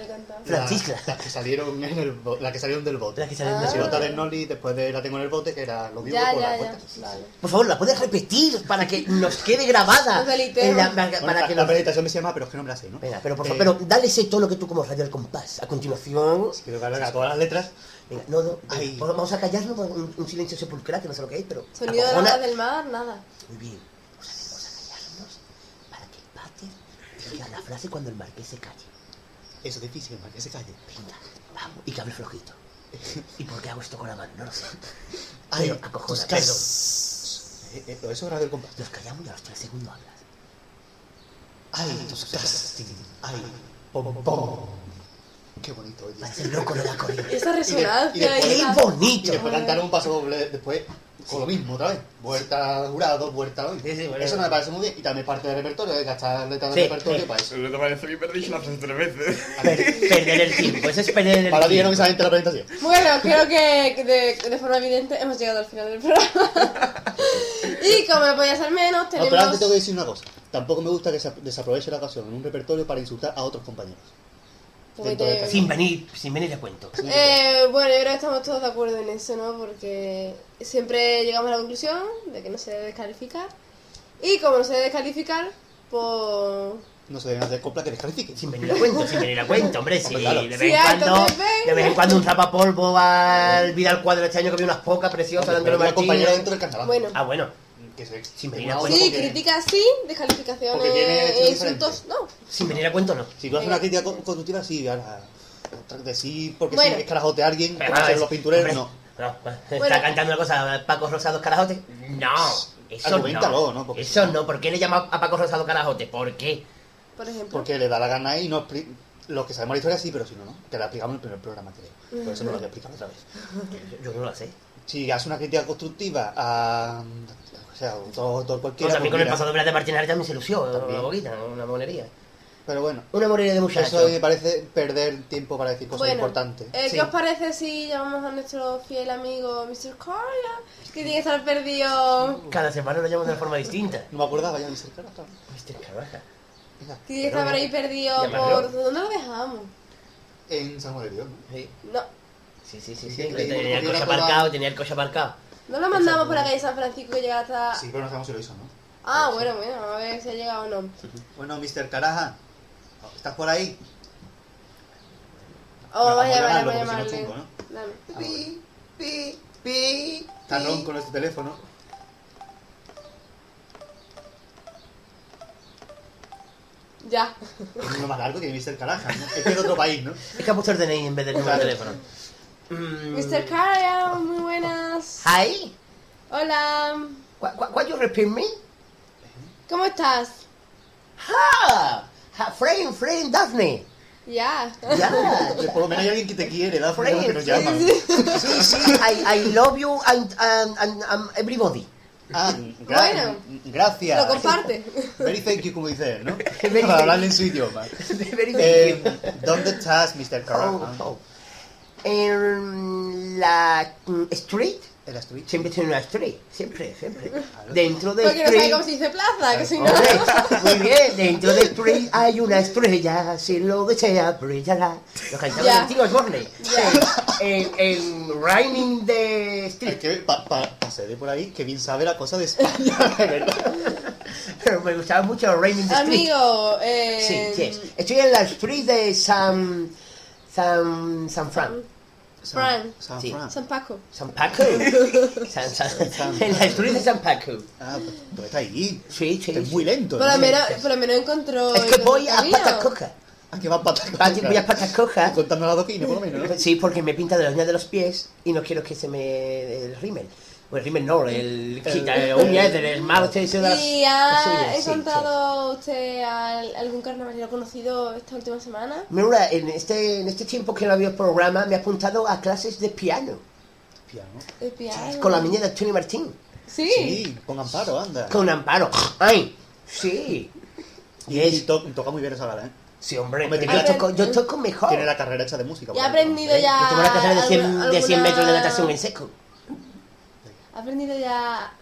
Francisca. La- Las que salieron en el bo- la que salieron del bote. La que salieron La del chirigota bote. de Noli después de la tengo en el bote que era lo mismo Ya, por la ya, puerta. Vale. Por favor, la puedes repetir para que nos quede grabada. En la- para, Bueno, para la, que la nos... presentación me se llama, pero es que no me la sé, ¿no? Venga, pero por Eh, favor, pero dale ese tono que tú como radio al compás. A continuación... Quiero que haga todas las letras. Venga, no, vamos a callarnos por un, un silencio sepulcral que no sé lo que es, pero... Sonido de las del mar, nada. Muy bien. Vamos a, vamos a callarnos para que el pater diga la frase cuando el marqués se calle. Eso es difícil, para que se calle. Venga, vamos. Y que hable flojito. ¿Y por qué hago esto con la mano? No lo sé. Ay, Pero acojona, tus perdón. casas. Eh, eh, eso es radio del compás. Nos callamos y a los tres segundos hablas. Ay, tus casas. Ay, pom, pom. Qué bonito, oye. Parece el loco de la corriente. Esa y resonancia. y después- ¡Qué esa- Y bonito! después cantaron un paso doble después con lo mismo otra vez. Vuelta jurado, vuelta hoy. Sí, sí, bueno. eso no me parece muy bien. Y también parte del repertorio, de gastar letras Sí, del repertorio sí. para eso. te parece que perdí la frase tres veces. Per- perder el tiempo, eso es perder el Para dijeron tiempo. gente la presentación. Bueno, creo que que de, de forma evidente hemos llegado al final del programa. y como no podía ser menos, No, tenemos... pero antes tengo que decir una cosa. Tampoco me gusta que se desaproveche la ocasión en un repertorio para insultar a otros compañeros. Porque de Sin venir, sin venir a cuento. Eh, bueno, yo creo que estamos todos de acuerdo en eso, ¿no? Porque siempre llegamos a la conclusión de que no se debe descalificar. Y como no se debe descalificar, pues... No se deben hacer copla que descalifiquen. Sin venir a cuento, sin venir a cuento, hombre, sí. Claro. De vez Sí, en cuando, de vez en cuando un zapapolvo al Vidal Cuadro este año que había unas pocas preciosas de Antonio una compañera Martín. dentro del carnaval. Bueno, Ah, bueno, Que se, Sin venir a cuento. sí, porque- críticas sí, descalificaciones tiene e insultos no. sin venir a cuento no. Si tú haces una crítica con- constructiva, sí, ahora. otra- Decir porque Bueno. sí, es carajote a alguien, Pero, como es- los pintureros, hombre, no. no, ¿Está Bueno. cantando una cosa Paco Rosado Carajote? No, eso no. ¿no? Porque- Eso no, ¿por qué le llama a Paco Rosado Carajote? ¿Por qué? Por ejemplo. Porque le da la gana y no expli- Los que sabemos la historia sí, pero si no, no. Que la explicamos en el primer programa, creo. Por eso no lo voy a explicar otra vez. Yo, yo no lo sé. Si haces una crítica constructiva a. O sea, autor Pues cualquiera. también pues con el pasado de Martínez también se lució, También. una boquita, una monería. Pero bueno, Una monería de muchachos. eso me parece perder tiempo para decir cosas Bueno, importantes. eh, Sí. ¿qué os parece si llamamos a nuestro fiel amigo Mr. Coria? Que tiene que estar perdido. Cada semana lo llaman de una forma distinta. No me acordaba ya de ser cara. Mr. Caraja. Venga, Que tiene que estar por ahí perdido por. ¿Dónde lo dejamos? En San Juan de Dios, ¿no? Sí, No. sí, sí, sí. Sí, sí, que Tenía el coche aparcado, tenía el coche aparcado. No lo mandamos por la calle San Francisco que llega hasta. Sí, pero no sabemos si lo hizo, ¿no? Ah, bueno, bueno, a ver si ha llegado o no. Bueno, Mr. Caraja, ¿estás por ahí? Oh, si no chungo, ¿no? Dame. Ah, bueno. Pi, pi, pi. Está ronco este teléfono. Ya. Es uno más largo que Mr. Caraja, ¿no? Es que es de otro país, ¿no? Es que ha puesto el DNI en vez del número de teléfono. Mm, Mr. Coria, muy buenas. Hi, Hola. what, what, what you repeat me? ¿Cómo estás? Ha, ha, friend, friend, Daphne. Ya. Ya, Por lo menos hay alguien que te quiere, da Friend, que nos llaman. Sí, sí, I, I love you and, and, and, and everybody. Ah, gra- Bueno. gracias. Lo comparte. Very thank you, como dice él, ¿no? Para hablarle en su idioma. Very Eh, thank you. ¿Dónde estás, Mr. Caraja? Oh, oh. En la street, En la street. siempre tiene una street, siempre, siempre. Dentro de Porque no sabe street, cómo se dice plaza, que si no. Muy bien, dentro de street hay una estrella, si lo desea brillará. Lo cantaba el antiguo Osborne. En, en Rhyming de Es Street. que pa, pa, pasé de por ahí, que bien sabe la cosa de España, de verdad. Pero me gustaba mucho Rhyming de Street. Amigo, eh. Sí, yes. Estoy en la street de San... San... San Fran. Fran. San Sí. Fran. San Paco. San Paco. San, San- San- en la street de San Paco. Ah, pues está ahí. Sí, sí. Es muy lento. Por lo ¿no? menos, por lo menos encontró. Es que voy a cojas. Ah, que va patas Pati- Voy a patas cojas. Contando las doquines, por lo menos, ¿no? Sí, porque me pinta de las uñas de los pies y no quiero que se me... el rímel. O el rímel no, el quita de uñas, del esmalte ese de ¿Y ha encontrado usted al- algún carnavalero conocido esta última semana? Mira, en este, en este tiempo que no había programa me he apuntado a clases de piano Piano. El piano. con la niña de Tony Martín. Sí. Sí, con Amparo, anda. Con Amparo. ¡Ay! Sí. Y, es- y to- toca muy bien esa gala, ¿eh? Sí, hombre. Hombre, tiene- yo, toco, yo toco mejor. Tiene la carrera hecha de música. Y ha por ejemplo. aprendido ya. Yo tengo una carrera de 100, alguna- de 100 metros de natación en seco. Ha aprendido ya.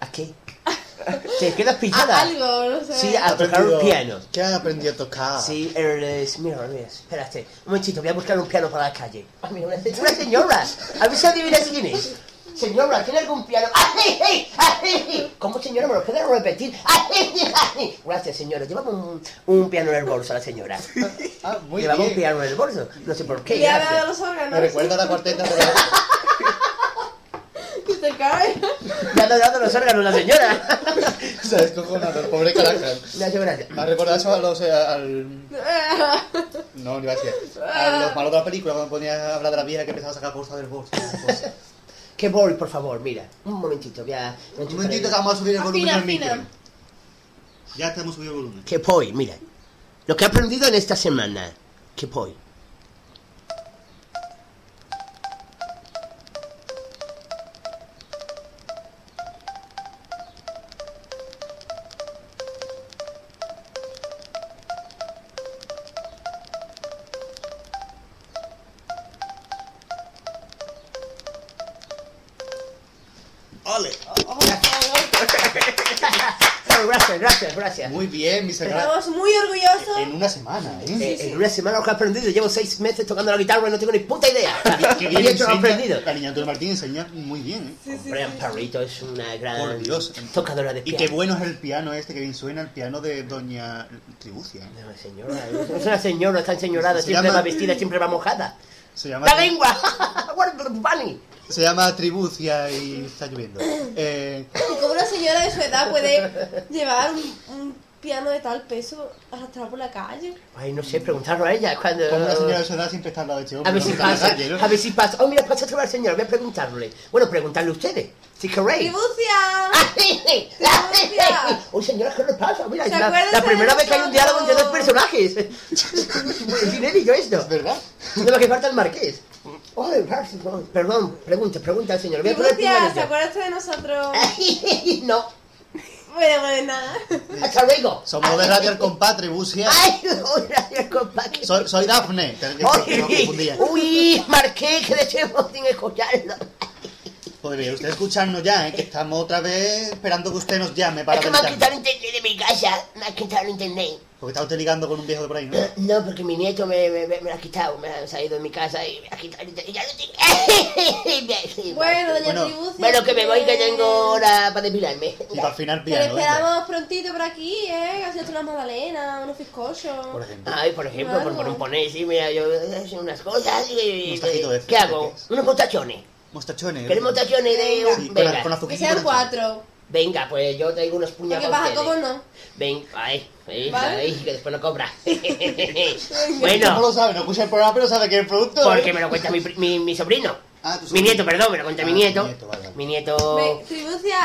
¿A qué? Te quedas pillada. A- algo, no sé. Sí, a tocar un piano. ¿Qué has aprendido a tocar? Sí, eres... Mira, mira, espérate. Un momentito, voy a buscar un piano para la calle. Ah, mira, una, una señora. A ver si adivinas quién es. Señora, ¿tiene algún piano? ¡Ay, ay, ay! ¿Cómo, señora? ¿Me lo puede repetir? ¡Ay, ay! Gracias, señora. Llevamos un, un piano en el bolso a la señora. Ah, muy Llevaba un bien. piano en el bolso. No sé por qué. Los órganos. Me recuerda a la cuarteta de la... Que se cae. Le ha dado los órganos la señora. Se descojonado, el pobre Caracas. Muchas gracias. Me ha recordado eso a los, eh, al... No, no iba a decir. A los malos de la película, cuando ponía a hablar de la vieja que empezaba a sacar cosas del bolso. cosas. Que voy, por favor, mira. Un momentito, voy a... Un momentito que vamos a subir el volumen Afina, al micro. afina. Ya estamos subiendo el volumen. Que voy, mira. Lo que he aprendido en esta semana. Que voy. Gracias, gracias. Muy bien, mi señora. Estamos muy orgullosos. En una semana, ¿eh? Eh, En una semana lo que he aprendido, llevo seis meses tocando la guitarra y no tengo ni puta idea. Qué Y bien hecho lo aprendido. La niña Antonio Martín enseña muy bien, ¿eh? Hombre, Amparito es una gran Por Dios. tocadora de Y piano. qué bueno es el piano este que bien suena, el piano de Doña Tribucia. ¿eh? No, señora, es una señora, está enseñorada, Se siempre llama- va vestida, siempre va mojada. Se llama, ¡La lengua! Bunny? se llama Tribucia y está lloviendo. Eh, Y señora de su edad puede llevar un, un piano de tal peso arrastrado por la calle. Ay, no sé, preguntarlo a ella cuando... como una señora de su edad siempre está al lado de este hombre. A ver si pasa, calle, ¿no? a ver si pasa. Oh, mira, pasa a trobar al señor, voy a preguntarle. Bueno, preguntarle ustedes, si queréis. ¡Tribucia! Uy, señora, ¿qué le pasa? Mira, ¿Se la, la primera vez que hay un diálogo entre dos personajes. es inédito esto. ¿Es verdad? No, que falta el marqués. Ay, no, perdón, pregunta, pregunta al señor. Voy a poner Tribucia, ¿se acuerda usted de nosotros? no, Bueno, pues nada. hasta luego. Somos de Radio El Compás, Tribucia. Ay, uy, gracias, compa. que- Soy, soy Dafne. Uy, uy, marqués, que deseo sin escucharlo. Podría usted escucharnos ya, ¿eh? Que estamos otra vez esperando que usted nos llame para Es que me han quitado el internet de mi casa, me han quitado el internet. Porque está usted ligando con un viejo de por ahí, ¿no? No, porque mi nieto me, me, me, me lo ha quitado, me ha salido de mi casa y me ha quitado y ya lo tengo. Bueno, doña Bueno, Tribucia. Bueno, que me voy, que tengo hora para depilarme. Y para afinar Que piano, ¿eh? esperamos prontito por aquí, ¿eh? Haciendo unas magdalenas, unos bizcochos. Por ejemplo. Ay, por ejemplo, por, por un poner, sí, mira, yo hago unas cosas y... ¿Qué hago? Unos mostachones. Mostachones. ¿Querés mostachones de. Sí, con, Venga, con Que azuquita sean por encima. cuatro. Venga, pues yo traigo unos puñados ¿Qué para pasa? ¿Cómo no? Ven, ay, ay, ¿Vale? ay, que después no cobra. ¿Cómo bueno, lo sabe? No escucha el programa, pero sabe que es el producto. porque ¿eh? me lo cuenta mi, pri- mi, mi sobrino. Ah, tu Mi sobrino. nieto, perdón, me lo cuenta Ah, mi nieto. nieto, vale, vale. Mi nieto... Ve, Tribucia.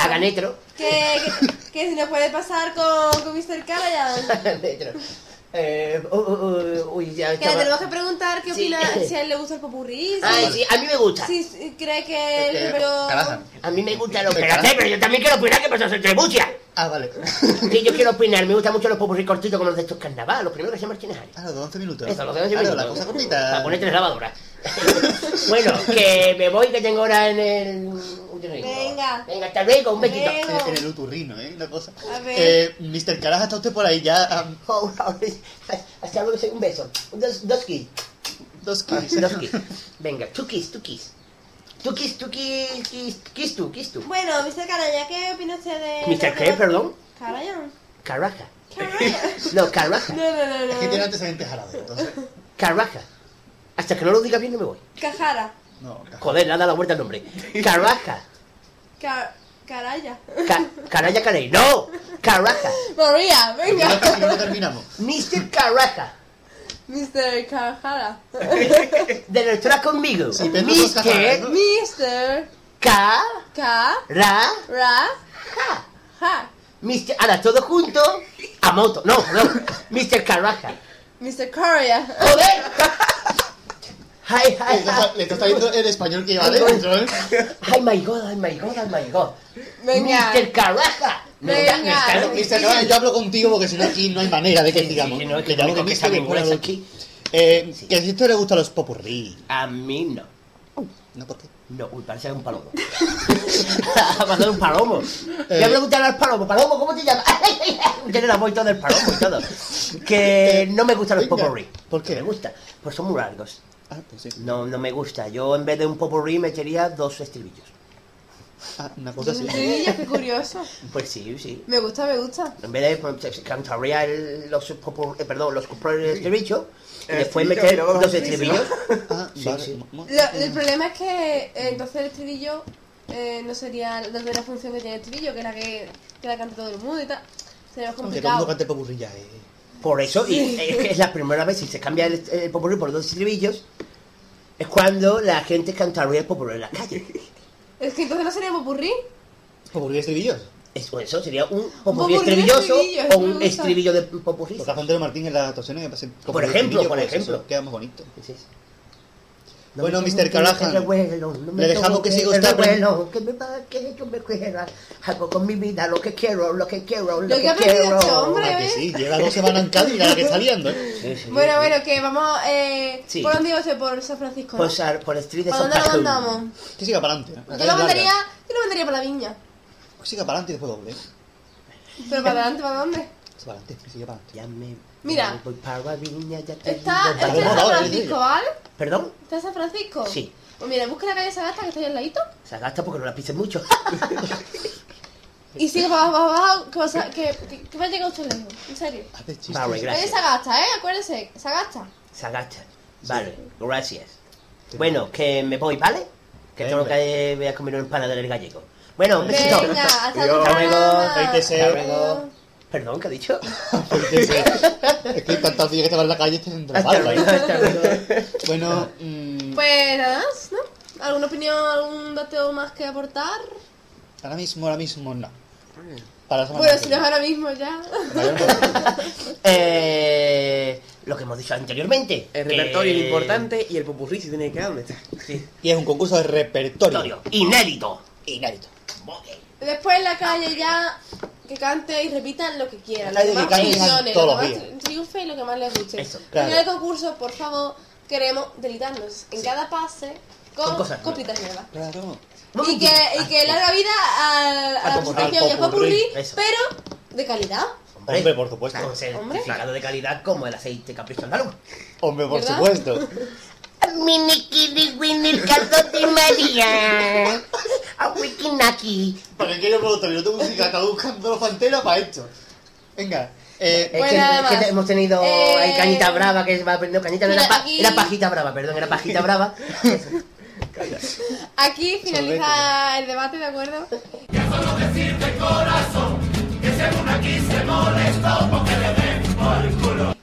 Que, que, que si nos puede pasar con, con Mr. Carayan. Eh, uh, uh, uh, uy, ya Que le tenemos que preguntar qué Sí. opina, si a él le gusta el popurrí. Si, Ay, sí, a mí me gusta. si si cree que el pero. A mí me gusta lo Espérate, pero yo también quiero opinar que pasa entre bucia. Ah, vale. Sí, yo quiero opinar. Me gustan mucho los popurrí cortitos como los de estos carnaval, los primeros que se Martínez Arias. Ah, los de 11 minutos. Eso, los de 11 Claro, minutos. la cosa Para cortita. ponerte en la lavadora. bueno, que me voy, que tengo hora en el... Venga. Venga, hasta luego, un besito. En, en el uturrino, ¿eh? La cosa. A ver. Eh, Mr. Caraja, ¿está usted por ahí ya? am, Oh, hasta luego, un beso. Dos, dos kiss. dos kiss. Dos kiss. Venga, two kiss, two kiss. Two kiss, two kiss, kiss, kiss tú, kiss tú. Bueno, Mr. Carayan, ¿qué opina usted de. ¿Mr. qué, perdón? Carayan. Caraja. Carayan. No, Caraja. No, no, no, Es que tiene antecedentes jarados, entonces. Caraja. Hasta que no lo diga bien no me voy. Cajara. No. Joder, le ha dado la vuelta al nombre. Caraja. Ca- Caraya. Ca caraya, caray. No. Caraja. María, venga. y no terminamos. Mr. Caraja. Mr. Cajara. De lo estará conmigo. Sí, cajaras, ¿no? Mr. Mr. K. Ka. Ra. Ra. Ja. Ja. Mr. Ahora todo junto. A moto. No, no. Mr. Caraja. Mr. Coria. Joder. Hi, Le hi, está, hi. le está saliendo el español que lleva dentro, ¿eh? Ay, my God, ay, my God, ay, my God. Venga. Mr. Me Venga. Mr. Caraja, yo hablo contigo porque si no aquí no hay manera de que Sí, digamos. sí, no, que Le llamo que Mr. aquí. Eh, que si esto le gusta los popurrí. A mí no. ¿No por qué? No, uy, parece un palomo. pasado un palomo. Voy a preguntarle al palomo, palomo, ¿cómo te llamas? Tiene la voz y todo del palomo y todo. Que no me gustan los popurrí. ¿por qué? Me gusta, pues son muy largos. Ah, pues sí. No, no me gusta. Yo en vez de un popurrí metería dos estribillos. Ah, una cosa así. Sí, qué curioso. Pues sí, sí. Me gusta, me gusta. En vez de pues, cantaría el- los popur- eh, perdón, los estribillos y El después estribillo meter y luego los dos estribillos. estribillos. Ah, Sí, vale. sí. Mo- Lo- el problema es que eh, entonces el estribillo eh, no sería la función que tiene el estribillo, que era que, que la cante todo el mundo y tal. Sería Aunque todo el mundo complicado. cante popurrí ya, eh. Por eso, y es que es la primera vez si se cambia el, el popurrí por dos estribillos, es cuando la gente cantaría el popurrí en la calle. Es que entonces no sería popurrí. Popurrí estribillos. Eso, eso sería un popurrí popurrí estribilloso estribillo, o un estribillo de popurrí. Porque Antonio Martín en las actuaciones Por ejemplo, por ejemplo. Queda más bonito. Sí, sí. Bueno, Mr. no me le dejamos que siga usted revuelo, que me va, que yo me quiera. Hago con mi vida lo que quiero, lo que quiero, lo, Lo que quiero. este hombre, Ah, que ¿ves? sí, lleva dos semanas en Cádiz y la que está liando, ¿eh? Sí, sí. Bueno, bueno, que vamos. Eh, Sí. ¿Por dónde iba usted? Por San Francisco. Pues por el street de ¿Para San dónde lo mandamos? Que siga para adelante. Yo lo mandaría, yo lo mandaría para la viña. Que siga para adelante y después doble. ¿eh? Pero para adelante, ¿para dónde? Para adelante, que siga para adelante. Ya me... Mira. ya voy para la viña, ya te Está, en San Francisco, ¿vale? ¿Perdón? ¿Está en San Francisco? Sí. Pues mira, busca la calle Sagasta que está ahí al ladito. Se gasta porque no la pises mucho. Y sigue para abajo, para abajo, que, vas a- que, que, que va a llegar usted lejos. En serio. Vale, Calle gracias. Sagasta, ¿eh? Acuérdese, Sagasta. Se gasta. Vale, gracias. Bueno, que me voy, ¿vale? Que tengo que voy a comer un empanada del gallego. Bueno, un besito. Venga, hasta luego. Hasta luego. Perdón, ¿qué ha dicho? es que tantos días que estaba en la calle este entre ¿eh? Bueno, mm, Pues nada más, ¿no? ¿Alguna opinión, algún dato más que aportar? ahora mismo, ahora mismo no. Para la que si no es ahora mismo ya. Eh, lo que hemos dicho anteriormente. El repertorio es importante y el popurrí se tiene que quedar donde está. Sí. Y es un concurso de repertorio. Repertorio. Inédito. Inédito. Después en la calle ya que cante y repitan lo que quieran. La Lo que más funcione, todos lo los que días. más triunfe y lo que más les guste. Eso, claro. En el concurso, por favor, queremos delitarnos en cada pase con, Con cosas copitas nuevas. Claro. Y que, y que larga vida a, a Al la presentación y al popurrí, pero de calidad. Hombre, por supuesto. Certificado de calidad como el aceite capricho andaluz. Hombre, por ¿Verdad? supuesto. Mini Kiri Winnie Caldo de María. A Wikinaki. Para que quiero por no tengo música, está buscando los panteras para esto. Venga, eh, Es Pues que, nada es que hemos tenido Eh, ahí Cañita Brava que va aprendiendo Cañita, no era, pa- aquí- era Pajita Brava, perdón, era Pajita Brava. Aquí finaliza el debate, ¿de acuerdo?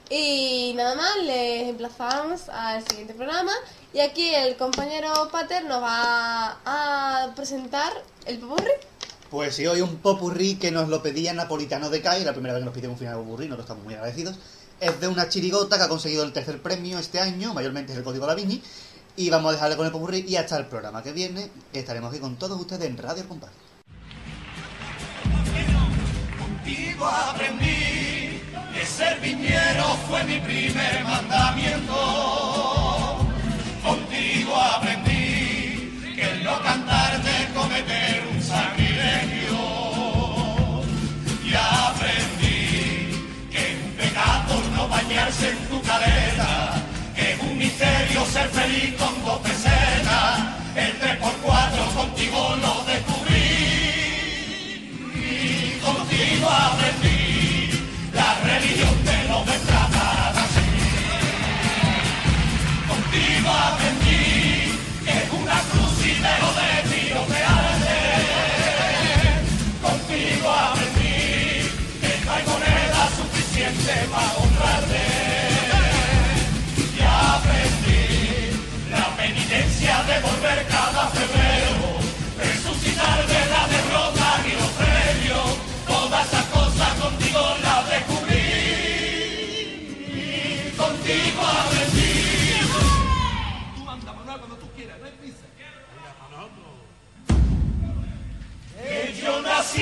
Y nada más, les emplazamos al siguiente programa. Y aquí el compañero Pater nos va a presentar el popurrí. Pues sí, hoy un popurrí que nos lo pedía Napolitano de CAI, la primera vez que nos piden un final de popurrí, nosotros estamos muy agradecidos. Es de una chirigota que ha conseguido el tercer premio este año, mayormente es el Código Lavini. Y vamos a dejarle con el popurrí y hasta el programa que viene, que estaremos aquí con todos ustedes en Radio Compás. Contigo aprendí ser viñero fue mi primer mandamiento. Contigo aprendí que el no cantar de cometer un sacrilegio. Y aprendí que es un pecado no bañarse en tu caleta, que es un misterio ser feliz con dos pesetas. El 3x4 contigo lo descubrí y contigo aprendí Contigo aprendí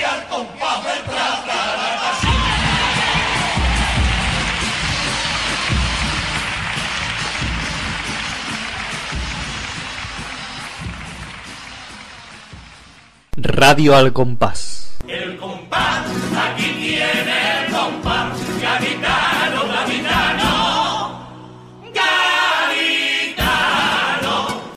limpiar con papel plata la. Radio al compás. El compás, aquí tiene el compás, que habita